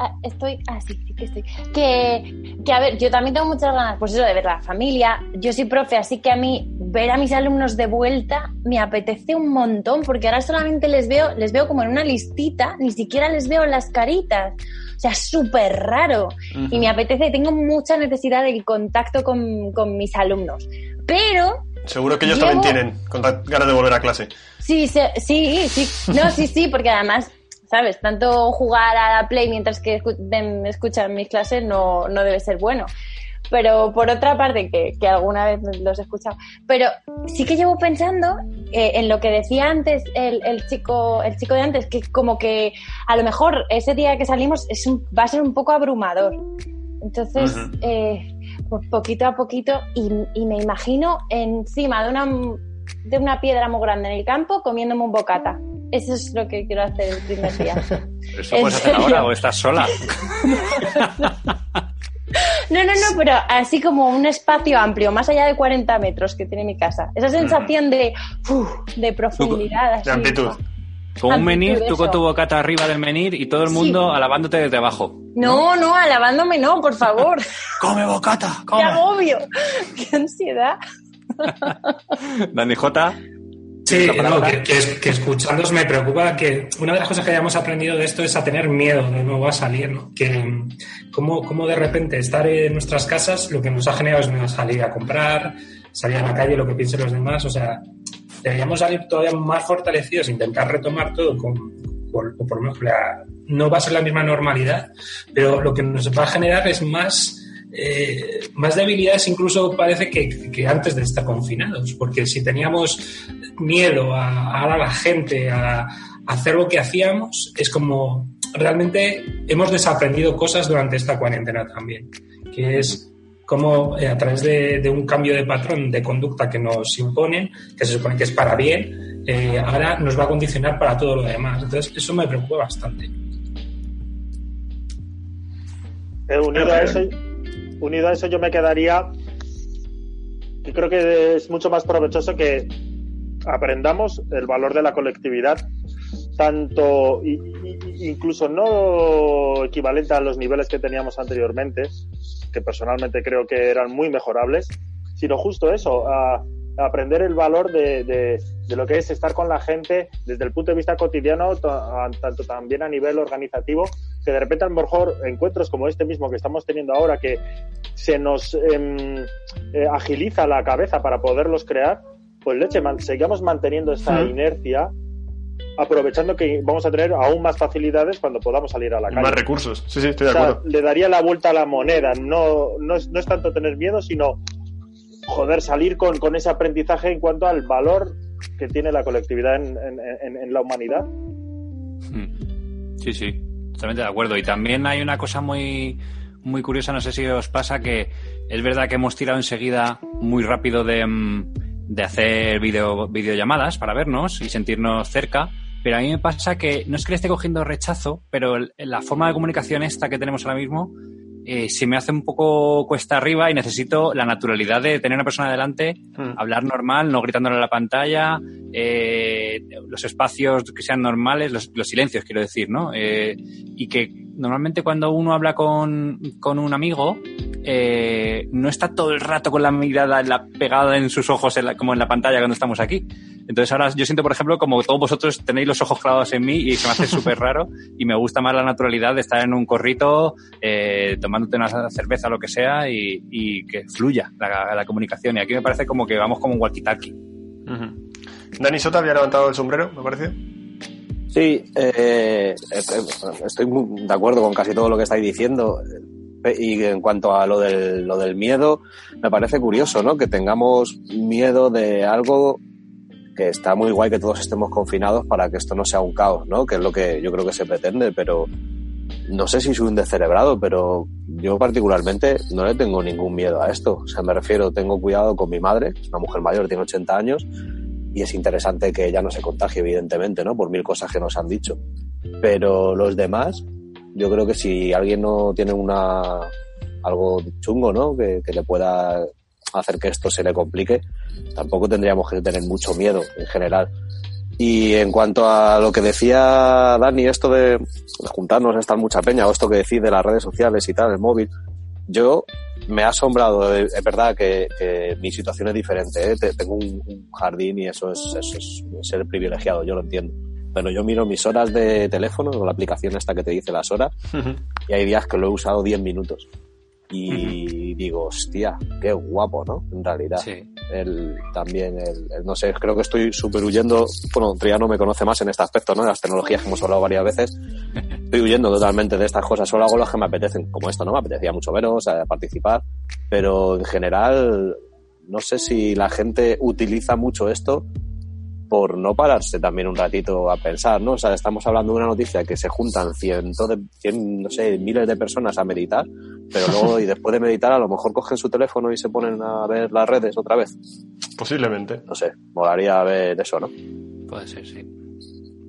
Ah, estoy. Ah, sí, sí que estoy. Que, que, a ver, yo también tengo muchas ganas, pues eso, de ver la familia. Yo soy profe, así que a mí ver a mis alumnos de vuelta me apetece un montón, porque ahora solamente les veo, les veo como en una listita, ni siquiera les veo las caritas. O sea, súper raro. Y me apetece, tengo mucha necesidad del contacto con, con mis alumnos. Pero Seguro que ellos Llevo- también tienen ganas de volver a clase. Sí, sí, sí. No, sí, sí, porque además, ¿sabes? Tanto jugar a la Play mientras que escuchan mis clases no, no debe ser bueno. Pero por otra parte, que, que alguna vez los he escuchado. Pero sí que llevo pensando eh, en lo que decía antes el, el chico el chico de antes, que como que a lo mejor ese día que salimos es un- va a ser un poco abrumador. Entonces, Ujú. eh, pues poquito a poquito, y, y me imagino encima de una, de una piedra muy grande en el campo comiéndome un bocata. Eso es lo que quiero hacer el primer día. ¿Pero ¿Eso ¿En puedes hacer ahora o estás sola? No, no, no, pero así como un espacio amplio, más allá de 40 metros que tiene mi casa. Esa sensación de, uf, de profundidad. De amplitud. Con un menir, tú con tu bocata arriba del menir y todo el mundo alabándote desde abajo. No, no, alabándome no, por favor. ¡Come bocata! ¡Qué ¡Come! agobio! ¡Qué ansiedad! Dani J. Sí, ¿La no, que, que que me preocupa que una de las cosas que hayamos aprendido de esto es a tener miedo de nuevo a salir, ¿no? Que como, como de repente estar en nuestras casas lo que nos ha generado es miedo a salir a comprar, salir a la calle, lo que piensen los demás, o sea, deberíamos salir todavía más fortalecidos, intentar retomar todo con, por, por lo menos la- no va a ser la misma normalidad, pero lo que nos va a generar es más eh, más debilidades incluso parece que, que antes de estar confinados, porque si teníamos miedo a, a, a la gente a, a hacer lo que hacíamos, es como realmente hemos desaprendido cosas durante esta cuarentena también, que es como eh, a través de, de, un cambio de patrón de conducta que nos imponen, que se supone que es para bien, eh, ahora nos va a condicionar para todo lo demás. Entonces, eso me preocupa bastante. Eh, unido, a eso, unido a eso, yo me quedaría. Y creo que es mucho más provechoso que aprendamos el valor de la colectividad, tanto incluso no equivalente a los niveles que teníamos anteriormente, que personalmente creo que eran muy mejorables, sino justo eso, aprender el valor de, lo que es estar con la gente desde el punto de vista cotidiano, tanto también a nivel organizativo, que de repente a lo mejor encuentros como este mismo que estamos teniendo ahora, que se nos eh, eh, agiliza la cabeza para poderlos crear, pues leche, man, sigamos manteniendo esta Sí. inercia, aprovechando que vamos a tener aún más facilidades cuando podamos salir a la Y calle. más recursos. Sí, sí, estoy de O sea, acuerdo. le daría la vuelta a la moneda. No, no, es, no es tanto tener miedo, sino joder, salir con, con ese aprendizaje en cuanto al valor que tiene la colectividad en, en- en- en la humanidad. Mm. Sí, sí, totalmente de acuerdo. Y también hay una cosa muy, muy curiosa, no sé si os pasa, que es verdad que hemos tirado enseguida muy rápido de, mm, de hacer video, videollamadas para vernos y sentirnos cerca, pero a mí me pasa que no es que le esté cogiendo rechazo, pero la forma de comunicación esta que tenemos ahora mismo eh, se me hace un poco cuesta arriba y necesito la naturalidad de tener una persona delante, Mm. hablar normal, no gritándole a la pantalla, eh, los espacios que sean normales, los, los silencios, quiero decir, ¿no? Eh, y que normalmente cuando uno habla con, con un amigo, eh, no está todo el rato con la mirada en la, pegada en sus ojos, en la- como en la pantalla cuando estamos aquí. Entonces ahora yo siento, por ejemplo, como todos vosotros tenéis los ojos clavados en mí y se me hace súper raro y me gusta más la naturalidad de estar en un corrito, eh, tomándote una cerveza lo que sea y, y que fluya la, la comunicación. Y aquí me parece como que vamos como un walkie-talkie. Ujú. Dani Sota había levantado el sombrero, me parece. Sí, eh, estoy de acuerdo con casi todo lo que estáis diciendo. Y en cuanto a lo del, lo del miedo, me parece curioso, ¿no? Que tengamos miedo de algo que está muy guay que todos estemos confinados para que esto no sea un caos, ¿no? Que es lo que yo creo que se pretende, pero no sé si soy un descerebrado, pero yo particularmente no le tengo ningún miedo a esto. O sea, me refiero, tengo cuidado con mi madre, es una mujer mayor, tiene 80 años, y es interesante que ella no se contagie, evidentemente, ¿no? Por mil cosas que nos han dicho. Pero los demás, yo creo que si alguien no tiene una algo chungo, ¿no? Que, que le pueda hacer que esto se le complique, tampoco tendríamos que tener mucho miedo en general. Y en cuanto a lo que decía Dani, esto de juntarnos, estar mucha peña, o esto que decís de las redes sociales y tal, el móvil, yo me ha asombrado. eh, Es verdad que, que mi situación es diferente. ¿eh? Te- Tengo un, un jardín y eso es, eso es ser privilegiado, yo lo entiendo. Pero yo miro mis horas de teléfono, con la aplicación esta que te dice las horas, y hay días que lo he usado 10 minutos. Y digo, hostia, qué guapo, ¿no? En realidad. El, también, el, el- no sé, creo que estoy súper huyendo. Bueno, Triano me conoce más en este aspecto, ¿no? De las tecnologías que hemos hablado varias veces. Estoy huyendo totalmente de estas cosas. Solo hago las que me apetecen, como esto, ¿no? Me apetecía mucho veros, eh, participar. Pero en general, no sé si la gente utiliza mucho esto por no pararse también un ratito a pensar, ¿no? O sea, estamos hablando de una noticia que se juntan cientos de, cien, no sé, miles de personas a meditar, pero luego y después de meditar a lo mejor cogen su teléfono y se ponen a ver las redes otra vez. Posiblemente. No sé, molaría ver eso, ¿no? Puede ser, sí.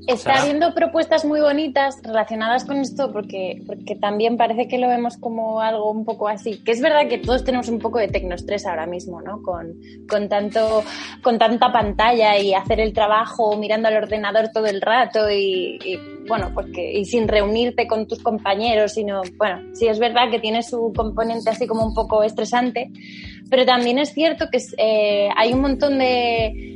Está Sara. habiendo propuestas muy bonitas relacionadas con esto porque, porque también parece que lo vemos como algo un poco así. Que es verdad que todos tenemos un poco de tecnoestrés ahora mismo, ¿no? Con, con, tanto, con tanta pantalla y hacer el trabajo mirando al ordenador todo el rato y, y, bueno, porque, y sin reunirte con tus compañeros, sino, bueno, sí es verdad que tiene su componente así como un poco estresante, pero también es cierto que eh, hay un montón de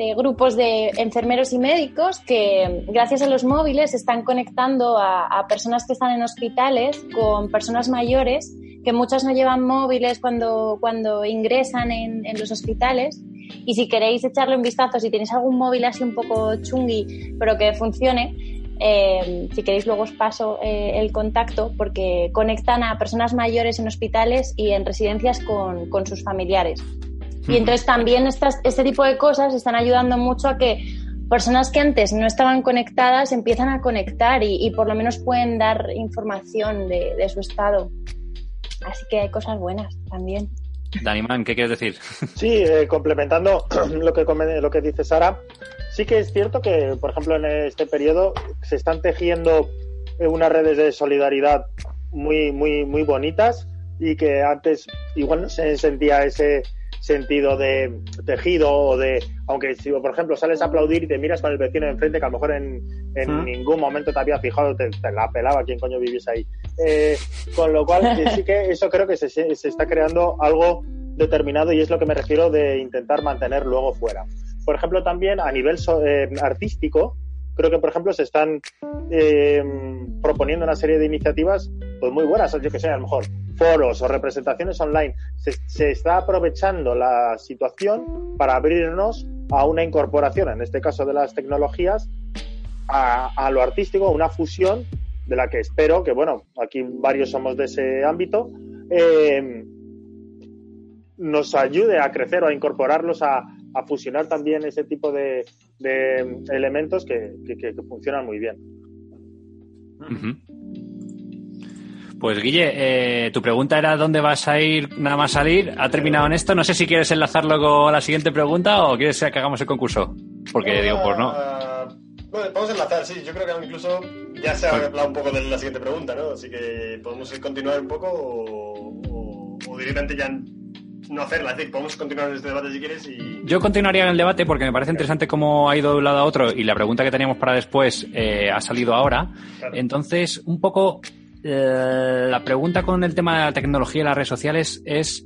de grupos de enfermeros y médicos que gracias a los móviles están conectando a, a, personas que están en hospitales con personas mayores que muchas no llevan móviles cuando, cuando ingresan en, en los hospitales y si queréis echarle un vistazo, si tenéis algún móvil así un poco chungui pero que funcione, eh, si queréis luego os paso eh, el contacto porque conectan a personas mayores en hospitales y en residencias con, con sus familiares. Y entonces también estas, este tipo de cosas están ayudando mucho a que personas que antes no estaban conectadas empiezan a conectar y, y por lo menos pueden dar información de, de, su estado. Así que hay cosas buenas también. Daniman, ¿qué quieres decir? Sí, eh, complementando lo que, lo que dice Sara, sí que es cierto que, por ejemplo, en este periodo se están tejiendo unas redes de solidaridad muy, muy, muy bonitas y que antes igual no se sentía ese sentido de tejido o de, aunque si por ejemplo sales a aplaudir y te miras con el vecino de enfrente que a lo mejor en, en ningún momento te había fijado, te, te la pelaba quién coño vivís ahí. Eh, con lo cual que sí que eso creo que se, se está creando algo determinado y es lo que me refiero de intentar mantener luego fuera. Por ejemplo, también a nivel so, eh, artístico, creo que por ejemplo se están eh, proponiendo una serie de iniciativas pues muy buenas, yo que sé, a lo mejor foros o representaciones online. Se, está aprovechando la situación para abrirnos a una incorporación, en este caso de las tecnologías, a, a lo artístico, una fusión de la que espero que, bueno, aquí varios somos de ese ámbito, eh, nos ayude a crecer o a incorporarlos a, a fusionar también ese tipo de, elementos que, funcionan muy bien. Pues Guille, eh, tu pregunta era dónde vas a ir nada más salir. Ha terminado en esto. No sé si quieres enlazarlo con la siguiente pregunta o quieres que hagamos el concurso. Porque digo, pues no. Bueno, podemos enlazar, sí. Yo creo que incluso ya se ha hablado un poco de la siguiente pregunta, ¿no? Así que podemos continuar un poco o, o, o directamente ya no hacerla. Es decir, podemos continuar este debate si quieres y... Yo continuaría en el debate porque me parece interesante cómo ha ido de un lado a otro y la pregunta que teníamos para después eh, ha salido ahora. Claro. Entonces, un poco la pregunta con el tema de la tecnología y las redes sociales es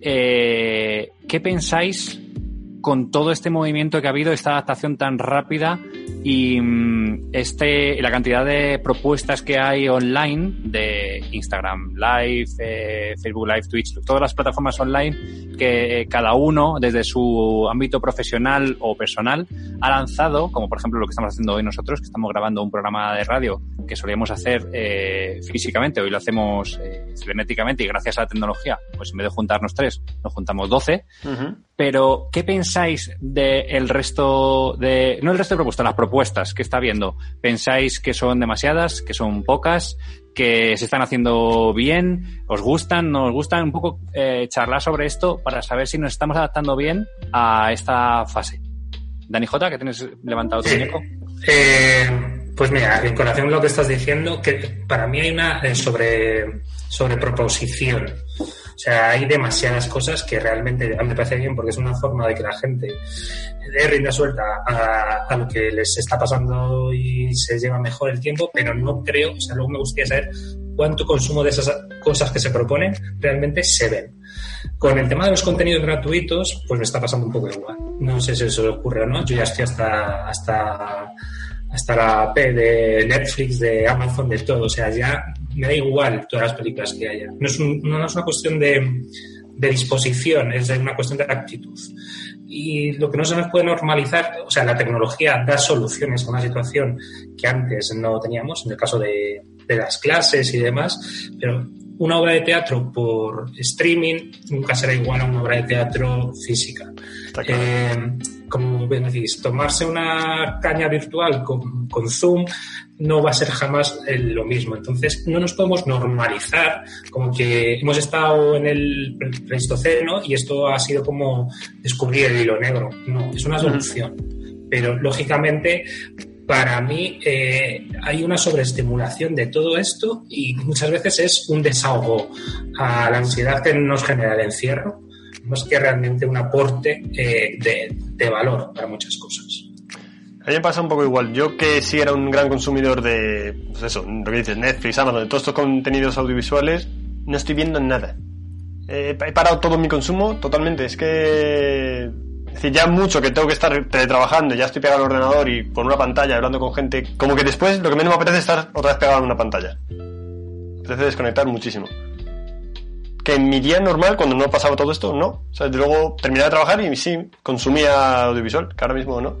eh, ¿qué pensáis con todo este movimiento que ha habido, esta adaptación tan rápida y este, la cantidad de propuestas que hay online de Instagram Live, eh, Facebook Live, Twitch, todas las plataformas online que cada uno desde su ámbito profesional o personal ha lanzado, como por ejemplo lo que estamos haciendo hoy nosotros, que estamos grabando un programa de radio que solíamos hacer eh, físicamente, hoy lo hacemos eh, cibernéticamente y gracias a la tecnología, pues en vez de juntarnos tres, nos juntamos doce. Pero, ¿qué pensáis del resto de, no el resto de propuestas, las propuestas que está viendo? ¿Pensáis que son demasiadas, que son pocas, que se están haciendo bien? ¿Os gustan, no os gustan? Un poco eh, charlar sobre esto para saber si nos estamos adaptando bien a esta fase. Dani J, que tienes levantado tu muñeco. Eh, pues mira, en colación con lo que estás diciendo, que para mí hay una eh, sobre, sobre proposición. O sea, hay demasiadas cosas que realmente a mí me parece bien porque es una forma de que la gente dé rienda suelta a, lo que les está pasando y se lleva mejor el tiempo, pero no creo, o sea, luego me gustaría saber cuánto consumo de esas cosas que se proponen realmente se ven. Con el tema de los contenidos gratuitos, pues me está pasando un poco igual. No sé si eso ocurre o no. Yo ya estoy hasta, hasta, hasta la P de Netflix, de Amazon, de todo. O sea, ya me da igual todas las películas que haya. No es, no es una cuestión de, de disposición, es una cuestión de actitud. Y lo que no se nos puede normalizar, o sea, la tecnología da soluciones a una situación que antes no teníamos, en el caso de, de las clases y demás, pero una obra de teatro por streaming nunca será igual a una obra de teatro física. Eh, como bien decís, tomarse una caña virtual con, con Zoom no va a ser jamás eh, lo mismo. Entonces, no nos podemos normalizar como que hemos estado en el Pleistoceno y esto ha sido como descubrir el hilo negro. No, es una solución. Pero, lógicamente, para mí eh, hay una sobreestimulación de todo esto y muchas veces es un desahogo a la ansiedad que nos genera el encierro, más que realmente un aporte eh, de, valor para muchas cosas. A mí me pasa un poco igual. Yo que sí era un gran consumidor de, pues eso, lo que dices, Netflix, Amazon, de todos estos contenidos audiovisuales, no estoy viendo nada. Eh, he parado todo mi consumo totalmente. Es que, es decir, ya mucho que tengo que estar teletrabajando, ya estoy pegado al ordenador y con una pantalla hablando con gente, como que después lo que menos me apetece es estar otra vez pegado a una pantalla. Me apetece desconectar muchísimo. Que en mi día normal, cuando no pasaba todo esto, no. O sea, luego terminaba de trabajar y sí, consumía audiovisual, que ahora mismo no.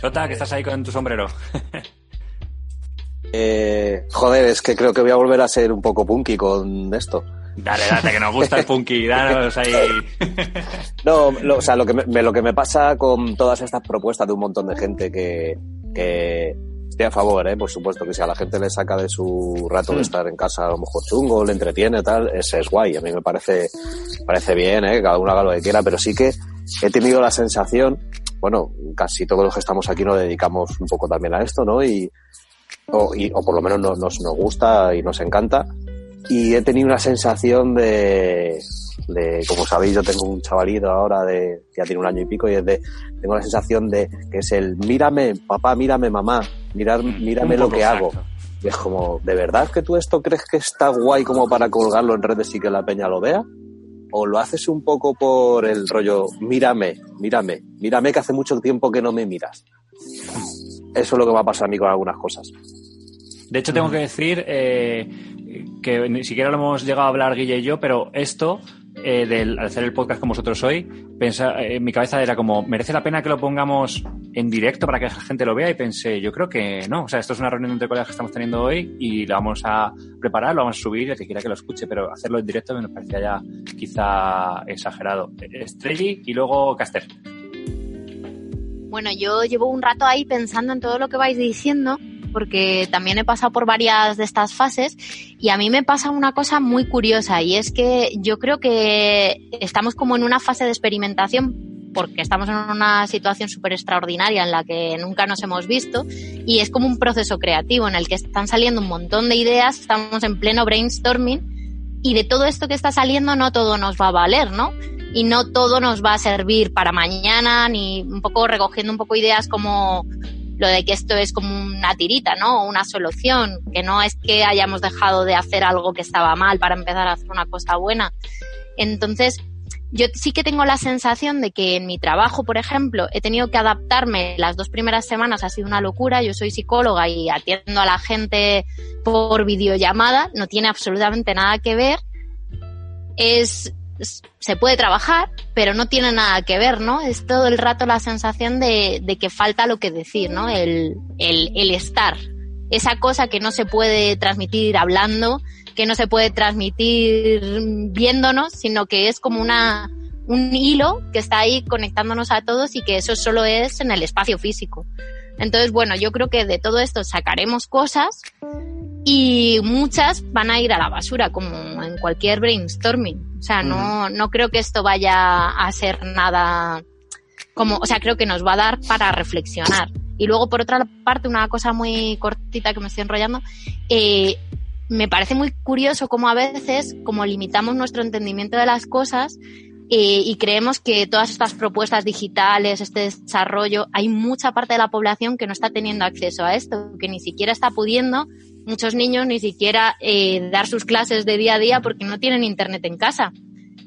Sota, que estás ahí con tu sombrero. Eh, joder, es que creo que voy a volver a ser un poco punky con esto. Dale, dale, que nos gusta el punky. Danos ahí. No, lo, o sea, lo que, me, me- lo que me pasa con todas estas propuestas de un montón de gente que, que estoy a favor, ¿eh? por supuesto, que si a la gente le saca de su rato de estar en casa a lo mejor chungo, le entretiene, tal, es, es guay. A mí me parece, parece bien, ¿eh? que cada uno haga lo que quiera, pero sí que he tenido la sensación, bueno, casi todos los que estamos aquí nos dedicamos un poco también a esto, ¿no? Y, o, y- o por lo menos nos, nos, nos gusta y nos encanta. Y he tenido una sensación de, de, como sabéis, yo tengo un chavalito ahora de, ya tiene un año y pico y es de, tengo la sensación de que es el mírame, papá, mírame, mamá, mirar, mírame lo que hago. Y es como, ¿de verdad que tú esto crees que está guay como para colgarlo en redes y que la peña lo vea? ¿O lo haces un poco por el rollo, mírame, mírame, mírame que hace mucho tiempo que no me miras? Eso es lo que me ha pasado a mí con algunas cosas. De hecho, tengo que decir eh, que ni siquiera lo hemos llegado a hablar Guille y yo, pero esto, eh, del hacer el podcast con vosotros hoy, eh, en mi cabeza era como, ¿merece la pena que lo pongamos en directo para que la gente lo vea? Y pensé, yo creo que no. O sea, esto es una reunión entre colegas que estamos teniendo hoy y la vamos a preparar, lo vamos a subir, el que quiera que lo escuche, pero hacerlo en directo me parecía ya quizá exagerado. Estrelli y luego Caster. Bueno, yo llevo un rato ahí pensando en todo lo que vais diciendo, porque también he pasado por varias de estas fases y a mí me pasa una cosa muy curiosa y es que yo creo que estamos como en una fase de experimentación porque estamos en una situación súper extraordinaria en la que nunca nos hemos visto y es como un proceso creativo en el que están saliendo un montón de ideas, estamos en pleno brainstorming y de todo esto que está saliendo no todo nos va a valer, ¿no? y no todo nos va a servir para mañana, ni un poco recogiendo un poco ideas como lo de que esto es como una tirita, ¿no? Una solución, que no es que hayamos dejado de hacer algo que estaba mal para empezar a hacer una cosa buena. Entonces, yo sí que tengo la sensación de que en mi trabajo, por ejemplo, he tenido que adaptarme. Las dos primeras semanas ha sido una locura. Yo soy psicóloga y atiendo a la gente por videollamada. No tiene absolutamente nada que ver. Es se puede trabajar, pero no tiene nada que ver, ¿no? Es todo el rato la sensación de, que falta lo que decir, ¿no? El, el, el, estar. Esa cosa que no se puede transmitir hablando, que no se puede transmitir viéndonos, sino que es como una, un hilo que está ahí conectándonos a todos y que eso solo es en el espacio físico. Entonces, bueno, yo creo que de todo esto sacaremos cosas y muchas van a ir a la basura, como en cualquier brainstorming. O sea, no, no creo que esto vaya a ser nada como, o sea, creo que nos va a dar para reflexionar. Y luego, por otra parte, una cosa muy cortita que me estoy enrollando, eh, me parece muy curioso cómo a veces, como limitamos nuestro entendimiento de las cosas, Eh, y creemos que todas estas propuestas digitales, este desarrollo, hay mucha parte de la población que no está teniendo acceso a esto, que ni siquiera está pudiendo, muchos niños ni siquiera eh, dar sus clases de día a día porque no tienen internet en casa.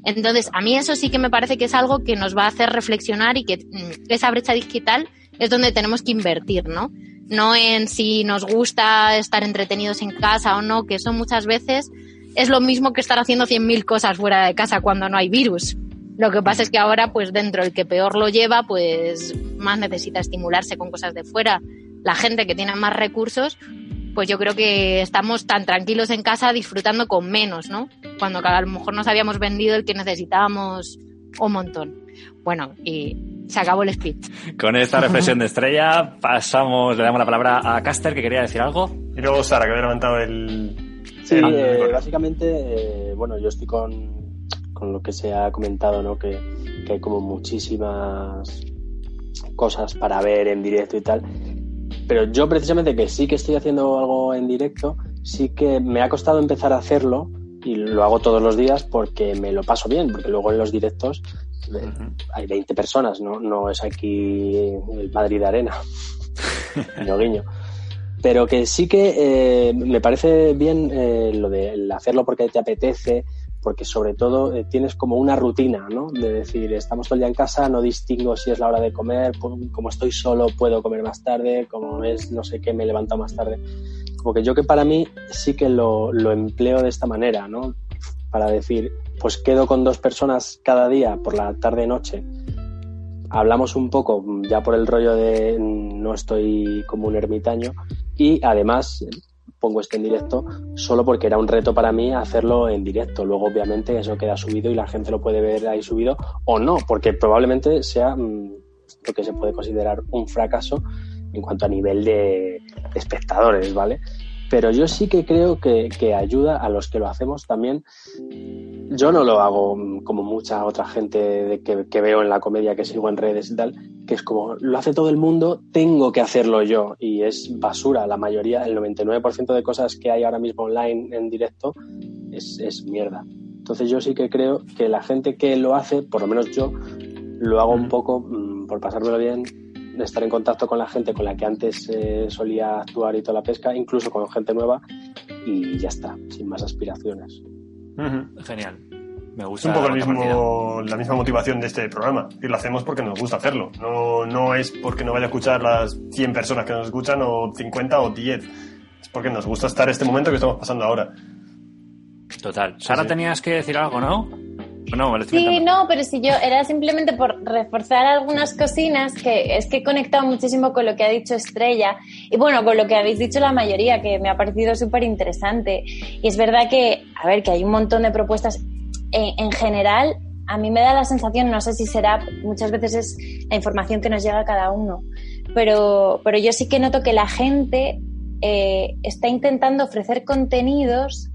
Entonces, a mí eso sí que me parece que es algo que nos va a hacer reflexionar y que mm, esa brecha digital es donde tenemos que invertir, ¿no? No en si nos gusta estar entretenidos en casa o no, que eso muchas veces es lo mismo que estar haciendo 100.000 cosas fuera de casa cuando no hay virus. Lo que pasa es que ahora, pues dentro el que peor lo lleva, pues más necesita estimularse con cosas de fuera. La gente que tiene más recursos, pues yo creo que estamos tan tranquilos en casa disfrutando con menos, ¿no? Cuando a lo mejor nos habíamos vendido el que necesitábamos un montón. Bueno, y se acabó el speech. Con esta reflexión de estrella pasamos, le damos la palabra a Caster que quería decir algo. Y luego Sara, que había levantado el... Sí, Ah, eh, básicamente, eh, bueno, yo estoy con, con lo que se ha comentado, ¿no? Que, que hay como muchísimas cosas para ver en directo y tal. Pero yo precisamente que sí que estoy haciendo algo en directo, sí que me ha costado empezar a hacerlo y lo hago todos los días porque me lo paso bien, porque luego en los directos eh, hay 20 personas, ¿no? No es aquí el Madrid Arena. guiño, guiño. Pero que sí que eh, me parece bien eh, lo de hacerlo porque te apetece, porque sobre todo eh, tienes como una rutina, ¿no? De decir, estamos todo el día en casa, no distingo si es la hora de comer, como estoy solo puedo comer más tarde, como es no sé qué, me levanto más tarde. Como que yo que para mí sí que lo, lo empleo de esta manera, ¿no? Para decir, pues quedo con dos personas cada día por la tarde-noche, hablamos un poco ya por el rollo de no estoy como un ermitaño y además pongo este en directo solo porque era un reto para mí hacerlo en directo. Luego obviamente eso queda subido y la gente lo puede ver ahí subido o no, porque probablemente sea mm, lo que se puede considerar un fracaso en cuanto a nivel de espectadores, ¿vale? Pero yo sí que creo que, que ayuda a los que lo hacemos también yo no lo hago mm, como mucha otra gente de que, que veo en la comedia que sigo en redes y tal, que es como lo hace todo el mundo, tengo que hacerlo yo. Y es basura. La mayoría, el 99% de cosas que hay ahora mismo online en directo es, es mierda. Entonces yo sí que creo que la gente que lo hace, por lo menos yo, lo hago un poco mm, por pasármelo bien, de estar en contacto con la gente con la que antes eh, solía actuar y toda la pesca, incluso con gente nueva, y ya está, sin más aspiraciones. Genial. Me Es gusta. un poco el la contrapartida. mismo, la misma motivación de este programa. Y lo hacemos porque nos gusta hacerlo. No, no es porque no vaya a escuchar las 100 personas que nos escuchan, o 50 o 10. Es porque nos gusta estar este momento que estamos pasando ahora. Total. Sara, sí. tenías que decir algo, ¿no? No, me Sí, no, pero si yo era simplemente por reforzar algunas cocinas que es que he conectado muchísimo con lo que ha dicho Estrella y bueno, con lo que habéis dicho la mayoría, que me ha parecido súper interesante. Y es verdad que, a ver, que hay un montón de propuestas en, en general. A mí me da la sensación, no sé si será, muchas veces es la información que nos llega a cada uno, pero, pero yo sí que noto que la gente eh, está intentando ofrecer contenidos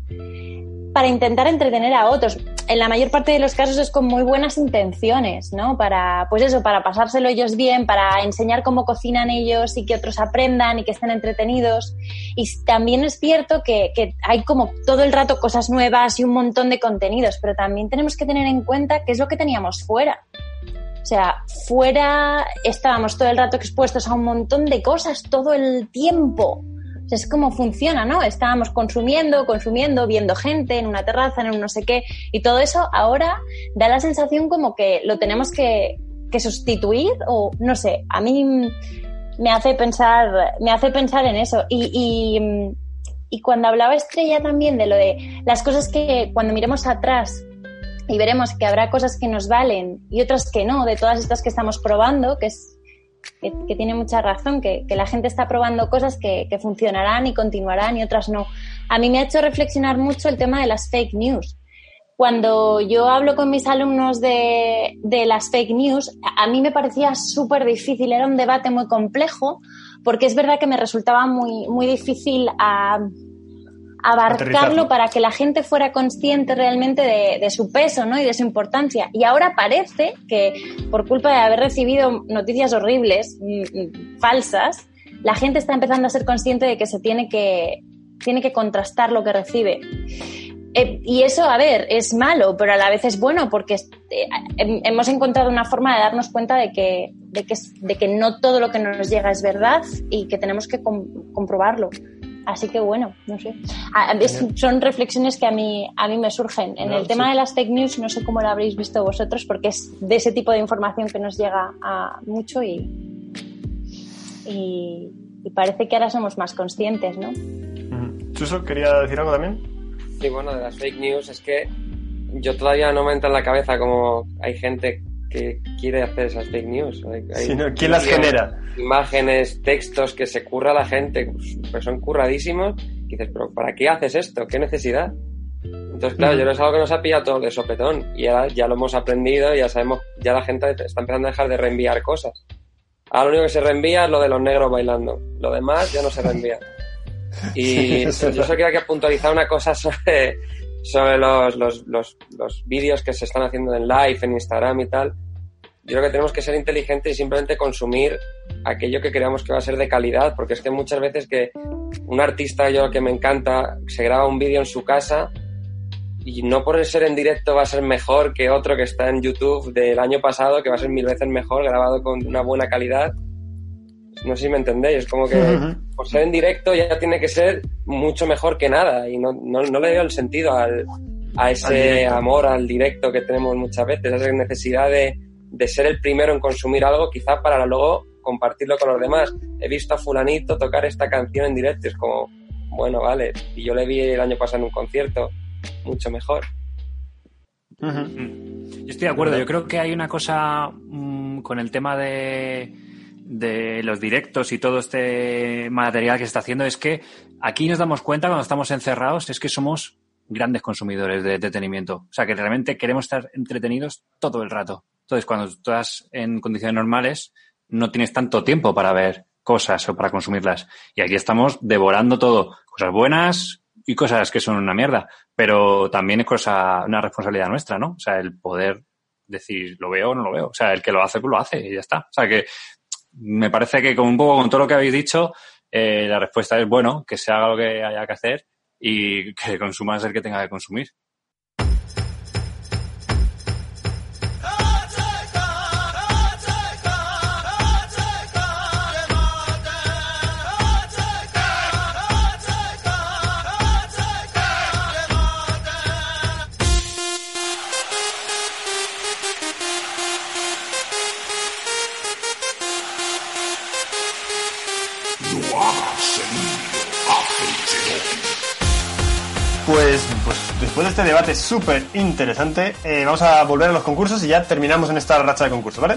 para intentar entretener a otros. En la mayor parte de los casos es con muy buenas intenciones, ¿no? Para, pues eso, para pasárselo ellos bien, para enseñar cómo cocinan ellos y que otros aprendan y que estén entretenidos. Y también es cierto que, que hay como todo el rato cosas nuevas y un montón de contenidos, pero también tenemos que tener en cuenta qué es lo que teníamos fuera. O sea, fuera estábamos todo el rato expuestos a un montón de cosas todo el tiempo. Es como funciona, ¿no? Estábamos consumiendo, consumiendo, viendo gente en una terraza, en un no sé qué, y todo eso ahora da la sensación como que lo tenemos que, que sustituir o no sé, a mí me hace pensar, me hace pensar en eso. Y, y, y cuando hablaba Estrella también de lo de las cosas que cuando miremos atrás y veremos que habrá cosas que nos valen y otras que no, de todas estas que estamos probando, que es que, tiene mucha razón, que, la gente está probando cosas que, funcionarán y continuarán y otras no. A mí me ha hecho reflexionar mucho el tema de las fake news. Cuando yo hablo con mis alumnos de, las fake news, a mí me parecía súper difícil, era un debate muy complejo, porque es verdad que me resultaba muy, muy difícil a, abarcarlo para que la gente fuera consciente realmente de, de, su peso ¿no? y de su importancia. Y ahora parece que por culpa de haber recibido noticias horribles, mmm, falsas, la gente está empezando a ser consciente de que se tiene que, tiene que contrastar lo que recibe. Eh, y eso, a ver, es malo, pero a la vez es bueno porque eh, hem- hemos encontrado una forma de darnos cuenta de que, de, que, de que no todo lo que nos llega es verdad y que tenemos que com- comprobarlo. Así que bueno, no sé. A- es- son reflexiones que a mí, a mí me surgen. En No, el tema sí. de las fake news, no sé cómo lo habréis visto vosotros, porque es de ese tipo de información que nos llega a mucho y, y, y parece que ahora somos más conscientes, ¿no? Chuso, ¿quería decir algo también? Sí, bueno, de las fake news es que yo todavía no me entra en la cabeza como hay gente que quiere hacer esas fake news. Hay- hay ¿no? ¿Quién las genera? Imágenes, textos que se curra la gente, pues, pues son curradísimos. Y dices, pero ¿para qué haces esto? ¿Qué necesidad? Entonces, claro, yo que es algo que nos ha pillado todo de sopetón. Y ahora ya lo hemos aprendido, ya sabemos, ya la gente está empezando a dejar de reenviar cosas. Ahora lo único que se reenvía es lo de los negros bailando. Lo demás ya no se reenvía. Y Sí, yo solo quería que puntualizar una cosa sobre, sobre los, los, los, los vídeos que se están haciendo en live, en Instagram y tal. Yo creo que tenemos que ser inteligentes y simplemente consumir aquello que creamos que va a ser de calidad, porque es que muchas veces que un artista yo que me encanta se graba un vídeo en su casa y no por ser en directo va a ser mejor que otro que está en YouTube del año pasado, que va a ser mil veces mejor, grabado con una buena calidad. No sé si me entendéis, es como que por ser en directo ya tiene que ser mucho mejor que nada y no, no, no le veo el sentido al, a ese amor al directo que tenemos muchas veces, esa necesidad de, de ser el primero en consumir algo quizá para luego compartirlo con los demás. He visto a fulanito tocar esta canción en directo y es como, bueno, vale, y yo le vi el año pasado en un concierto, mucho mejor. Yo estoy de acuerdo. Yo creo que hay una cosa mm, con el tema de, de los directos y todo este material que se está haciendo. Es que aquí nos damos cuenta cuando estamos encerrados es que somos grandes consumidores de entretenimiento. O sea, que realmente queremos estar entretenidos todo el rato. Entonces, cuando estás en condiciones normales, no tienes tanto tiempo para ver cosas o para consumirlas. Y aquí estamos devorando todo. Cosas buenas y cosas que son una mierda. Pero también es cosa, una responsabilidad nuestra, ¿no? O sea, el poder decir, lo veo o no lo veo. O sea, el que lo hace, pues lo hace y ya está. O sea, que me parece que con un poco con todo lo que habéis dicho, eh, la respuesta es, bueno, que se haga lo que haya que hacer y que consumas el que tenga que consumir. Debate súper interesante, eh, vamos a volver a los concursos y ya terminamos en esta racha de concursos, ¿vale?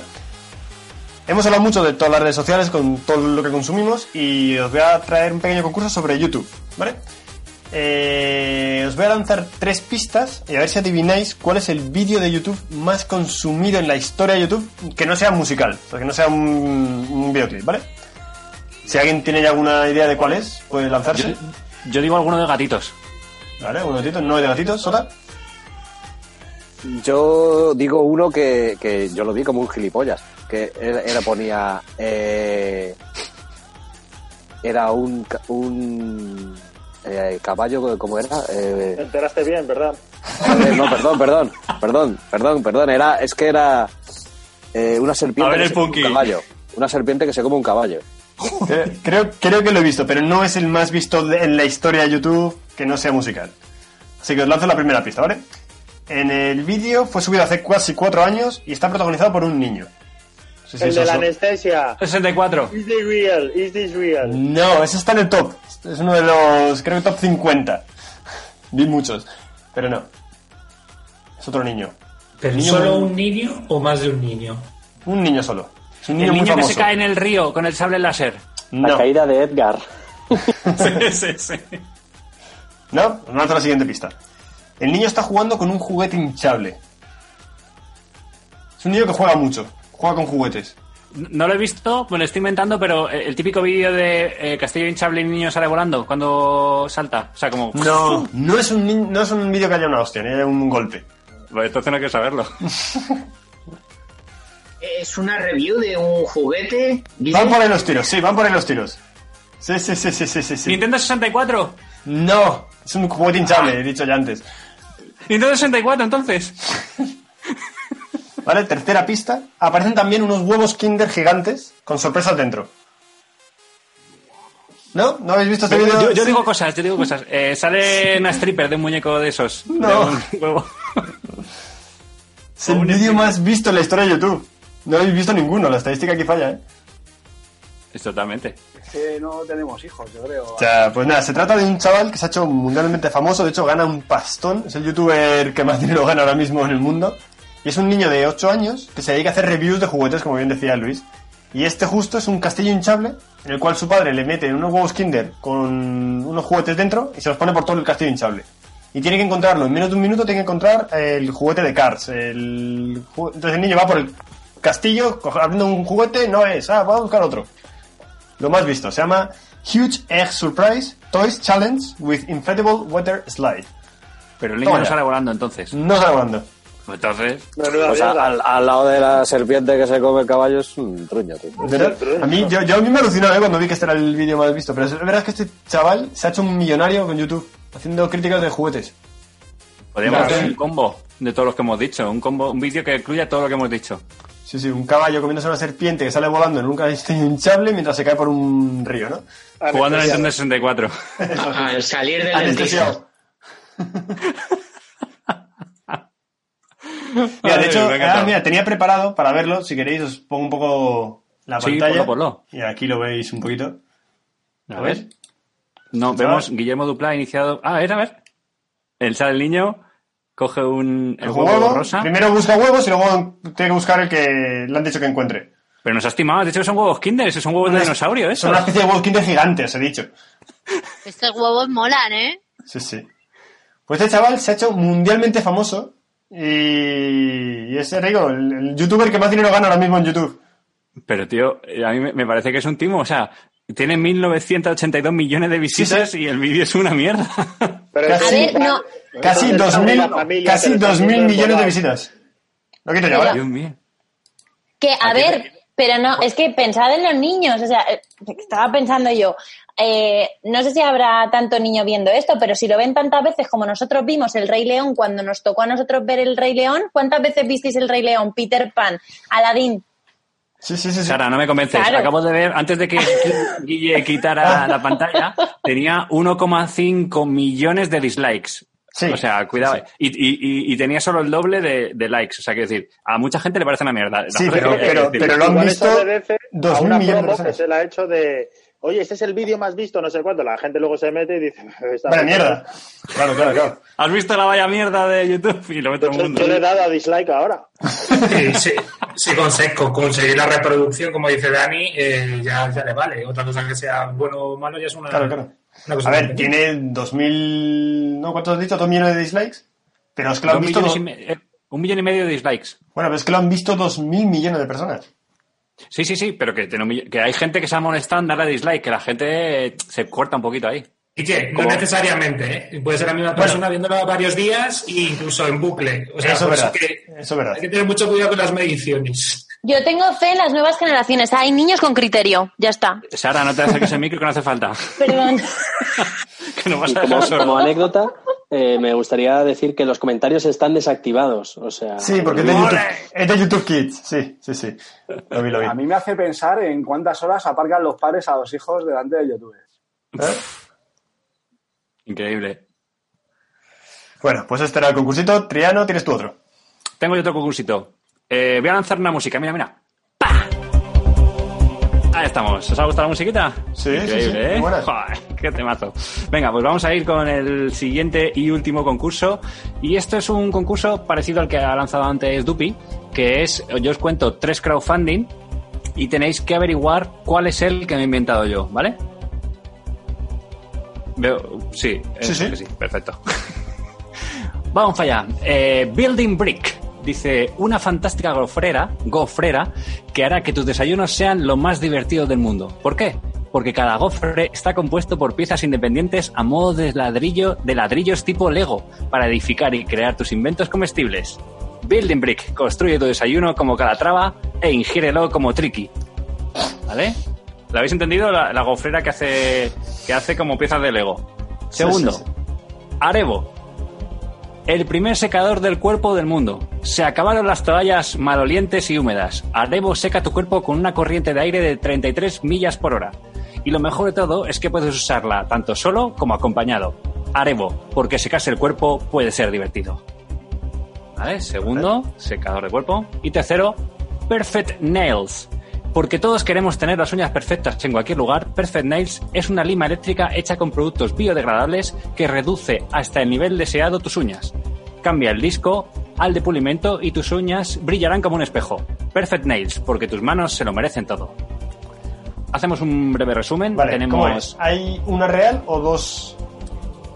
Hemos hablado mucho de todas las redes sociales, con todo lo que consumimos, y os voy a traer un pequeño concurso sobre YouTube, ¿vale? Eh, os voy a lanzar tres pistas y a ver si adivináis cuál es el vídeo de YouTube más consumido en la historia de YouTube que no sea musical, o que no sea un, videoclip, ¿vale? Si alguien tiene alguna idea de cuál es, puede lanzarse. Yo, yo digo alguno de gatitos. ¿Vale? ¿Un gatito? ¿No hay de gatitos? ¿Sota? Yo digo uno que, que yo lo vi como un gilipollas. Que era, ponía. eh, era un. un eh, caballo, ¿cómo era? Te Eh, enteraste bien, ¿verdad? eh, no, perdón, perdón, perdón, perdón, perdón. Era, es que era eh, una serpiente A ver que el se come Punky. un caballo. Una serpiente que se come un caballo. Creo, creo, creo que lo he visto, pero no es el más visto de- en la historia de YouTube que no sea musical. Así que os lanzo la primera pista, ¿vale? En el vídeo fue subido hace casi cuatro años y está protagonizado por un niño. No sé si el de la anestesia. 64. Is this real? Is this real? No, ese está en el top. Es uno de los, creo que top 50. Vi muchos, pero no. Es otro niño. ¿Pero Niño solo muy- un niño o más de un niño? Un niño solo. Es un niño, El muy niño que se cae en el río con el sable láser. La No, caída de Edgar. sí, sí, sí. no, os lanzo la siguiente pista. El niño está jugando con un juguete hinchable. Es un niño que juega mucho. Juega con juguetes. No lo he visto, me lo estoy inventando, pero el típico vídeo de eh, Castillo hinchable y el niño sale volando cuando salta. O sea, como... No, no es un, no es un vídeo que haya una hostia, ni haya un golpe. Pues entonces no hay que saberlo. Es una review de un juguete. dice- Van por ahí los tiros, sí, van por ahí los tiros. Sí, sí, sí, sí, sí, sí. ¿Nintendo 64? No, es un juguete hinchable, he dicho ya antes. Nintendo 64, entonces. ¿Vale? Tercera pista. Aparecen también unos huevos Kinder gigantes con sorpresas dentro. ¿No? ¿No habéis visto este vídeo? Yo, yo digo cosas, yo digo cosas. Eh, sale una stripper de un muñeco de esos. No. De un huevo. Es el vídeo más visto en la historia de YouTube. No habéis visto ninguno, la estadística aquí falla, ¿eh? Es totalmente. Es que no tenemos hijos, yo creo. O sea, pues nada, se trata de un chaval que se ha hecho mundialmente famoso, de hecho gana un pastón, es el youtuber que más dinero gana ahora mismo en el mundo. Y es un niño de 8 años que se dedica a hacer reviews de juguetes, como bien decía Luis. Y este justo es un castillo hinchable, en el cual su padre le mete unos huevos Kinder con unos juguetes dentro y se los pone por todo el castillo hinchable. Y tiene que encontrarlo, en menos de un minuto tiene que encontrar el juguete de Cars. El Entonces el niño va por el castillo, abriendo un juguete, no es, ah, va a buscar otro. Lo más visto, se llama Huge Egg Surprise Toys Challenge with Inflatable Water Slide. Pero el niño Toma no ya. sale volando entonces. No sale volando. Entonces. Menuda Pues a- mierda. al, al lado de la serpiente que se come el caballo es un truño, tío. ¿Verdad? A mí, yo, yo a mí me alucinó ¿eh? cuando vi que este era el vídeo más visto, pero es verdad que este chaval se ha hecho un millonario con YouTube, haciendo críticas de juguetes. Podríamos hacer un combo de todos los que hemos dicho. Un combo, un vídeo que incluya todo lo que hemos dicho. Sí, sí, un caballo comiéndose una serpiente que sale volando en un castillo hinchable mientras se cae por un río, ¿no? Jugando a Nintendo Anestesiado. 64. Al salir del dentista. Mira, de hecho, ah, mira, tenía preparado para verlo, si queréis os pongo un poco la Sí, pantalla. ponlo, ponlo. Y aquí lo veis un poquito. A ver. No, vemos Guillermo Dupla ha iniciado. Ah, a ver, a ver. El sale el niño, coge un el huevo, huevo, rosa. primero busca huevos y luego tiene que buscar el que le han dicho que encuentre. Pero nos has estimado, has dicho que son huevos Kinder, esos son huevos de dinosaurio, eso. Son una especie de huevos Kinder gigantes, he dicho. Estos huevos molan, ¿eh? Sí, sí. Pues este chaval se ha hecho mundialmente famoso y, y es, digo, el, el youtuber que más dinero gana ahora mismo en YouTube. Pero, tío, eh, a mí me- parece que es un timo. O sea, tiene 1.982 millones de visitas y el vídeo es una mierda. Pero A ver, no. Casi Está 2.000 la familia casi 2.000 haciendo millones de visitas. Lo quito mío. Que, a ver, pero no, es que pensad en los niños, o sea, eh, estaba pensando yo, eh, no sé si habrá tanto niño viendo esto, pero si lo ven tantas veces como nosotros vimos el Rey León cuando nos tocó a nosotros ver el Rey León, ¿cuántas veces visteis el Rey León, Peter Pan, Aladdin? Sí, sí, sí. sí. Sara, no me convences. Claro. Acabo de ver, antes de que Guille quitara la pantalla, tenía 1,5 millones de dislikes. Sí. O sea, cuidado. Sí, Y, y- y- y tenía solo el doble de, de likes. O sea, quiero decir, a mucha gente le parece una mierda. La Sí, pero- que- pero- es decir, pero lo han visto 2.000 una millones de que se le ha hecho de oye, este es el vídeo más visto, no sé cuánto. La gente luego se mete y dice, esta Vaya mierda. Claro, claro, claro. ¿Has visto la vaya mierda de YouTube? Y lo ve todo el Yo, mundo. yo le he dado a dislike ahora. Sí, sí, sí, conse- con conseguir la reproducción, como dice Dani, eh, ya, ya le vale. Otra cosa que sea bueno o malo ya es una, Claro, claro. A ver, tiene 2.000... ¿No? ¿Cuántos has dicho? ¿2 millones de dislikes? Pero es que lo han visto... me- eh, un millón y medio de dislikes. Bueno, pero es que lo han visto 2.000 millones de personas. Sí, sí, sí, pero que, tiene un mill- que hay gente que se ha molestado en darle dislike, que la gente se corta un poquito ahí. Y que no ¿Cómo? necesariamente, ¿eh? Puede ser la misma persona viéndolo varios días e incluso en bucle. O sea, Eso es verdad. que Eso es verdad. hay que tener mucho cuidado con las mediciones. Yo tengo fe en las nuevas generaciones, hay niños con criterio, ya está. Sara, no te acerques el micro que no hace falta. Perdón. que no vas a como, como anécdota, eh, me gustaría decir que los comentarios están desactivados. O sea, Sí, porque es de YouTube, es de YouTube Kids. Sí, sí, sí. Lo vi, lo vi. A mí me hace pensar en cuántas horas aparcan los padres a los hijos delante de YouTube. ¿Eh? Increíble. Bueno, pues este era el concursito. Triano, tienes tú otro. Tengo yo otro concursito. Eh, voy a lanzar una música, mira, mira. ¡Pah! Ahí estamos. ¿Os ha gustado la musiquita? Sí, Increíble, sí, sí, ¿eh? Joder, qué temazo. Venga, pues vamos a ir con el siguiente y último concurso. Y esto es un concurso parecido al que ha lanzado antes Dupi, que es, yo os cuento tres crowdfunding y tenéis que averiguar cuál es el que me he inventado yo, ¿vale? Veo, sí, Sí, eh, sí. sí, perfecto. Vamos allá. Eh, Building Brick dice una fantástica gofrera, gofrera que hará que tus desayunos sean lo más divertidos del mundo. ¿Por qué? Porque cada gofre está compuesto por piezas independientes a modo de ladrillo, de ladrillos tipo Lego para edificar y crear tus inventos comestibles. Building Brick construye tu desayuno como Calatrava e ingiérelo como Tricky. ¿Vale? ¿La habéis entendido? La, la gofrera que hace que hace como piezas de Lego. Sí, Segundo, sí, sí. Arebo. El primer secador del cuerpo del mundo. Se acabaron las toallas malolientes y húmedas. Arebo seca tu cuerpo con una corriente de aire de 33 millas por hora. Y lo mejor de todo es que puedes usarla tanto solo como acompañado. Arebo, porque secarse el cuerpo puede ser divertido. ¿Vale? Segundo, secador de cuerpo. Y tercero, Perfect Nails. Porque todos queremos tener las uñas perfectas en cualquier lugar, Perfect Nails es una lima eléctrica hecha con productos biodegradables que reduce hasta el nivel deseado tus uñas. Cambia el disco al de pulimento y tus uñas brillarán como un espejo. Perfect Nails, porque tus manos se lo merecen todo. Hacemos un breve resumen. Vale, ¿cómo Tenemos. es? ¿Hay una real o dos?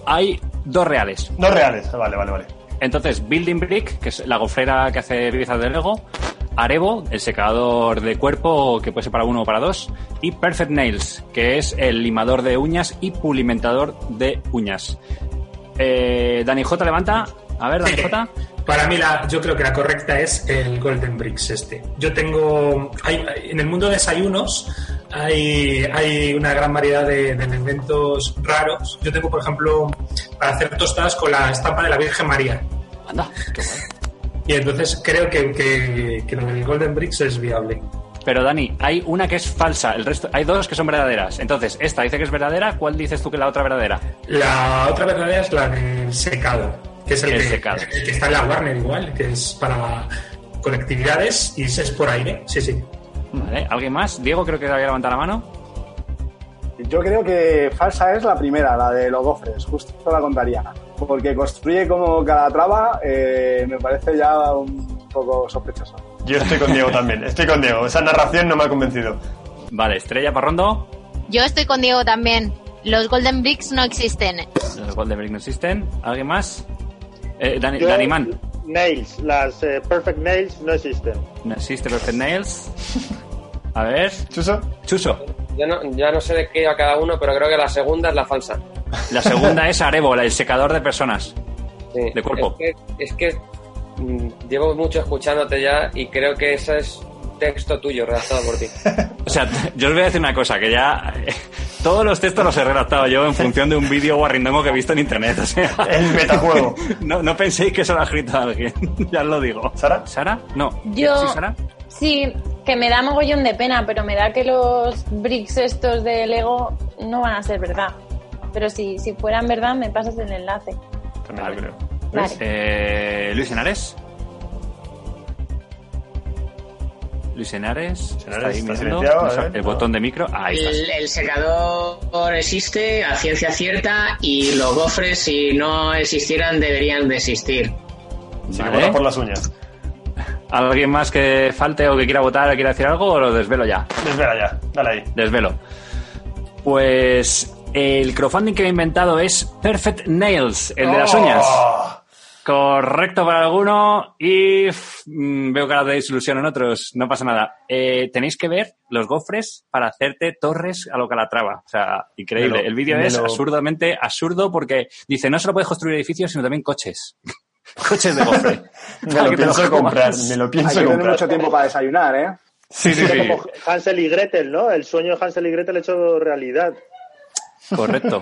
Hay dos reales. Dos reales. Vale, vale, vale. Entonces, Building Brick, que es la gofrera que hace piezas de Lego, Arebo, el secador de cuerpo que puede ser para uno o para dos, y Perfect Nails, que es el limador de uñas y pulimentador de uñas. Eh, Dani J levanta. A ver, Dani J. Para mí, la, yo creo que la correcta es el Golden Bricks este. Yo tengo... hay- en el mundo de desayunos hay, hay una gran variedad de, de elementos raros. Yo tengo, por ejemplo, para hacer tostadas con la estampa de la Virgen María. Anda, qué guay. Y entonces creo que, que, que lo del Golden Bricks es viable. Pero Dani, hay una que es falsa, el resto, hay dos que son verdaderas. Entonces, esta dice que es verdadera, ¿cuál dices tú que es la otra verdadera? La otra verdadera es la del secado, que es el, El que, secado. el que está en la Warner igual, que es para conectividades y es por aire. Sí, sí. Vale, ¿alguien más? Diego creo que había levantado la mano. Yo creo que falsa es la primera, la de los gofres, justo la contaría. Porque construye como Calatrava, eh, me parece ya un poco sospechoso. Yo estoy con Diego también. Estoy con Diego. Esa narración no me ha convencido. Vale, Estrella Parrondo. Yo estoy con Diego también. Los Golden Bricks no existen. Los Golden Brick no existen. ¿Alguien más? Eh, Dani, Yo- Dani Man. Nails, las eh, Perfect Nails no existen. No existe Perfect Nails. A ver. ¿Chuso? Chuso. Yo no, ya no sé de qué iba cada uno, pero creo que la segunda es la falsa. La segunda es Arebo, el secador de personas. Sí. De cuerpo. Es que, es que, mm, llevo mucho escuchándote ya y creo que ese es texto tuyo redactado por ti. O sea, yo os voy a decir una cosa, que ya todos los textos los he redactado yo en función de un vídeo guarrindongo que he visto en internet. O sea, El metajuego. No, no penséis que eso lo ha escrito alguien, ya os lo digo. ¿Sara? ¿Sara? No. Yo- ¿Sí, Sara? Sí, que me da mogollón de pena, pero me da que los bricks estos de Lego no van a ser verdad. Pero si, si fueran verdad, me pasas el enlace. También lo creo. Vale. Eh, Luis Henares. Luis Henares. está ahí está mirando. ver, el no. botón de micro. Ahí está. El, el secador existe a ciencia cierta y los gofres, si no existieran, deberían de existir. Si Vale. por las uñas. ¿Alguien más que falte o que quiera votar o quiera decir algo o lo desvelo ya? Espera ya. Dale ahí. Desvelo. Pues el crowdfunding que me he inventado es Perfect Nails, el de las Oh. uñas. Correcto para alguno y ff, mm, veo caras de desilusión en otros. No pasa nada. Eh, tenéis que ver los gofres para hacerte torres a lo Calatrava. O sea, increíble. Lo- el vídeo es lo- absurdamente absurdo porque dice no solo puedes construir edificios, sino también coches. coches de gofre. Me lo que pienso comprar. Me lo Hay pienso que tener comprar. mucho tiempo para desayunar, ¿eh? Sí, sí, sí. Como Hansel y Gretel, ¿no? El sueño de Hansel y Gretel hecho realidad. Correcto.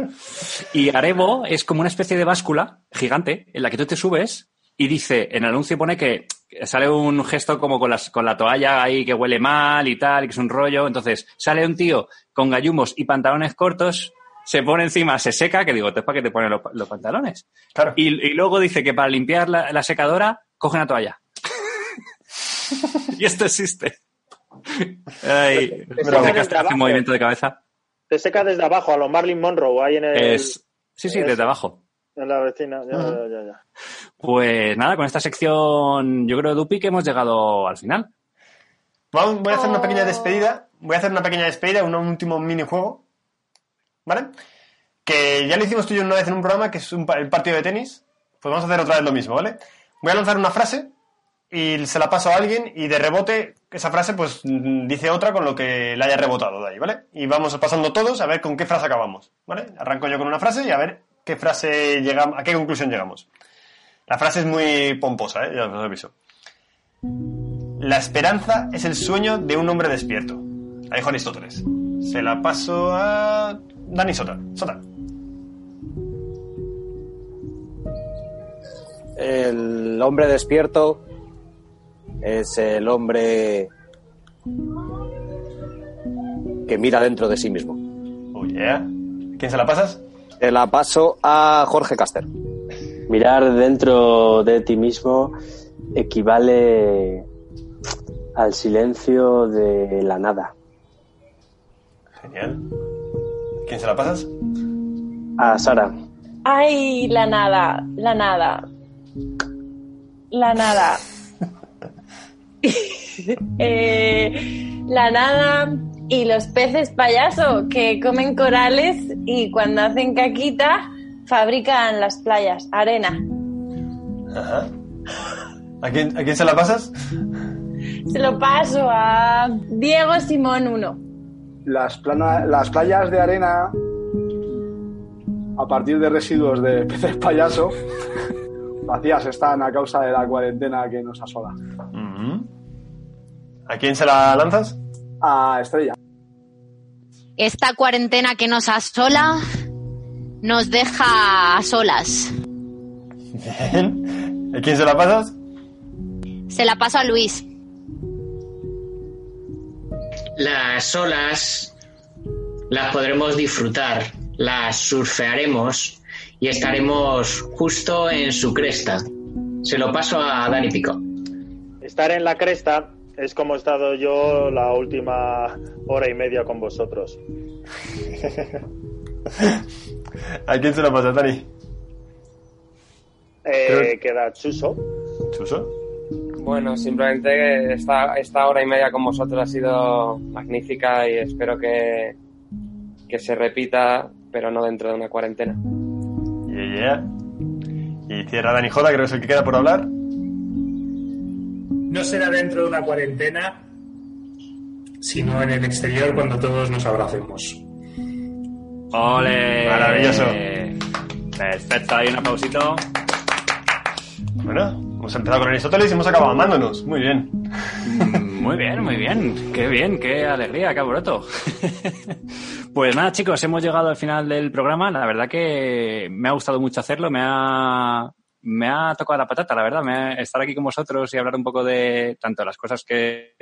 Y Arebo es como una especie de báscula gigante en la que tú te subes y dice, en el anuncio pone que sale un gesto como con, las, con la toalla ahí que huele mal y tal, y que es un rollo. Entonces sale un tío con gallumos y pantalones cortos, se pone encima, se seca, que digo, ¿es para qué te ponen los, los pantalones? Claro. Y, y luego dice que para limpiar la, la secadora, coge una toalla. y esto existe. Ay, Pero ¿sabes desde que hace abajo. un movimiento de cabeza? Te seca desde abajo, a los Marilyn Monroe, ahí en, el, Es, sí, sí, desde abajo. en la vecina. Ya, ya, ya, ya. Pues nada, con esta sección, yo creo, Dupi, que hemos llegado al final. Vamos, voy a hacer una Oh. pequeña despedida. Voy a hacer una pequeña despedida, un último minijuego. ¿Vale? Que ya lo hicimos tú y yo una vez en un programa que es un, el partido de tenis. Pues vamos a hacer otra vez lo mismo, ¿vale? Voy a lanzar una frase y se la paso a alguien y de rebote esa frase pues mm, dice otra con lo que la haya rebotado de ahí, ¿vale? Y vamos pasando todos a ver con qué frase acabamos, ¿vale? Arranco yo con una frase y a ver qué frase a qué conclusión llegamos. La frase es muy pomposa, ¿eh? Ya os aviso. La esperanza es el sueño de un hombre despierto. La dijo Aristóteles. Se la paso a Dani Sota. Sota. El hombre despierto es el hombre que mira dentro de sí mismo. Oh, yeah. ¿Quién se la pasas? Se la paso a Jorge Caster. Mirar dentro de ti mismo equivale al silencio de la nada. Genial. ¿Quién se la pasas? A Sara. Ay, la nada, la nada. La nada. Eh, la nada y los peces payaso que comen corales y cuando hacen caquita fabrican las playas, arena. Ajá. ¿A quién, ¿A quién se la pasas? Se lo paso a Diego Simón 1. Las, plana- las playas de arena, a partir de residuos de peces payaso, vacías están a causa de la cuarentena que nos asola. Ujú. ¿A quién se la lanzas? A Estrella. Esta cuarentena que nos asola nos deja a solas. Bien. ¿A quién se la pasas? Se la paso a Luis. Las olas las podremos disfrutar, las surfearemos y estaremos justo en su cresta. Se lo paso a Dani Pico. Estar en la cresta es como he estado yo la última hora y media con vosotros. ¿A quién se la pasas, Dani? Eh, queda Chuso. ¿Chuso? Bueno, simplemente esta, esta hora y media con vosotros ha sido magnífica y espero que, que se repita, pero no dentro de una cuarentena. Yeah, yeah. Y cierra Dani Joda, creo que es el que queda por hablar. No será dentro de una cuarentena, sino en el exterior cuando todos nos abracemos. ¡Ole! Maravilloso. Perfecto, hay un aplausito. Bueno, hemos empezado con Aristóteles y hemos acabado amándonos. Muy bien. Mm, Muy bien, muy bien. Qué bien, qué alegría, qué alboroto. pues nada, chicos, hemos llegado al final del programa. La verdad que me ha gustado mucho hacerlo. Me ha, me ha tocado la patata, la verdad. Me ha- estar aquí con vosotros y hablar un poco de tanto las cosas que,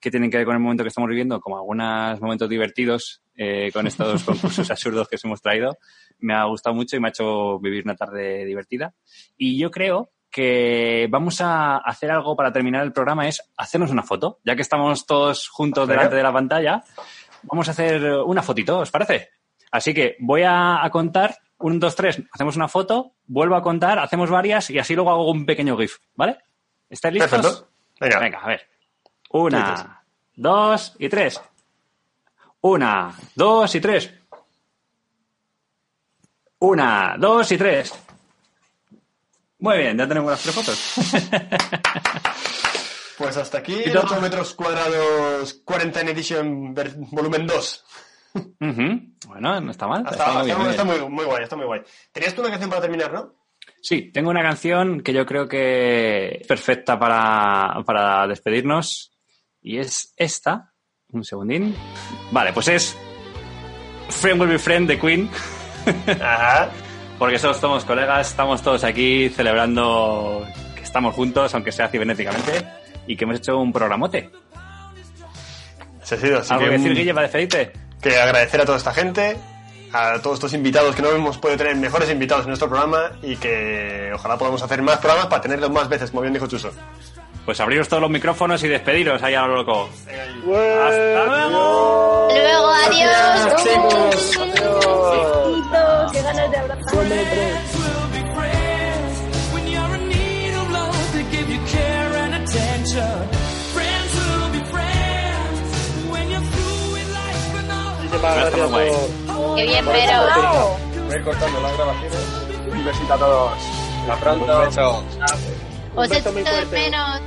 que tienen que ver con el momento que estamos viviendo, como algunos momentos divertidos eh, con estos concursos absurdos que os hemos traído. Me ha gustado mucho y me ha hecho vivir una tarde divertida. Y yo creo que vamos a hacer algo para terminar el programa, es hacernos una foto. Ya que estamos todos juntos delante de la pantalla, vamos a hacer una fotito, ¿os parece? Así que voy a, a contar, un, dos, tres, hacemos una foto, vuelvo a contar, hacemos varias y así luego hago un pequeño GIF, ¿vale? ¿Estáis listos? Perfecto. Venga. Venga, a ver. Una, dos y tres. Una, dos y tres. Una, dos y tres. Muy bien, ya tenemos las tres fotos. Pues hasta aquí Y el todo. 8 metros cuadrados Quarantine Edition volumen 2. Bueno, no está mal. Está, está muy está- muy está bien. muy, muy guay, está muy guay. Tenías tú una canción para terminar, ¿no? Sí, tengo una canción que yo creo que es perfecta para, para despedirnos. Y es esta. Un segundín. Vale, pues es Friend Will Be Friend de Queen. Ajá. Porque todos somos colegas, estamos todos aquí celebrando que estamos juntos, aunque sea cibernéticamente, y que hemos hecho un programote. Se ha sido, así ¿Algo que, que decir, mm, Guille, para despedirte? Que agradecer a toda esta gente, a todos estos invitados que no hemos podido tener mejores invitados en nuestro programa y que ojalá podamos hacer más programas para tenerlos más veces, como bien dijo Chuso. Pues abriros todos los micrófonos y despediros ahí a lo loco. ¡Hasta luego! Luego, adiós. Besitos, qué ganas de abrazar. Muchísimas gracias por... Qué bien, por pero. Voy a ir cortando las grabaciones. Un besito a todos. Hasta pronto. Un beso. Os echo muy de fuerte. menos.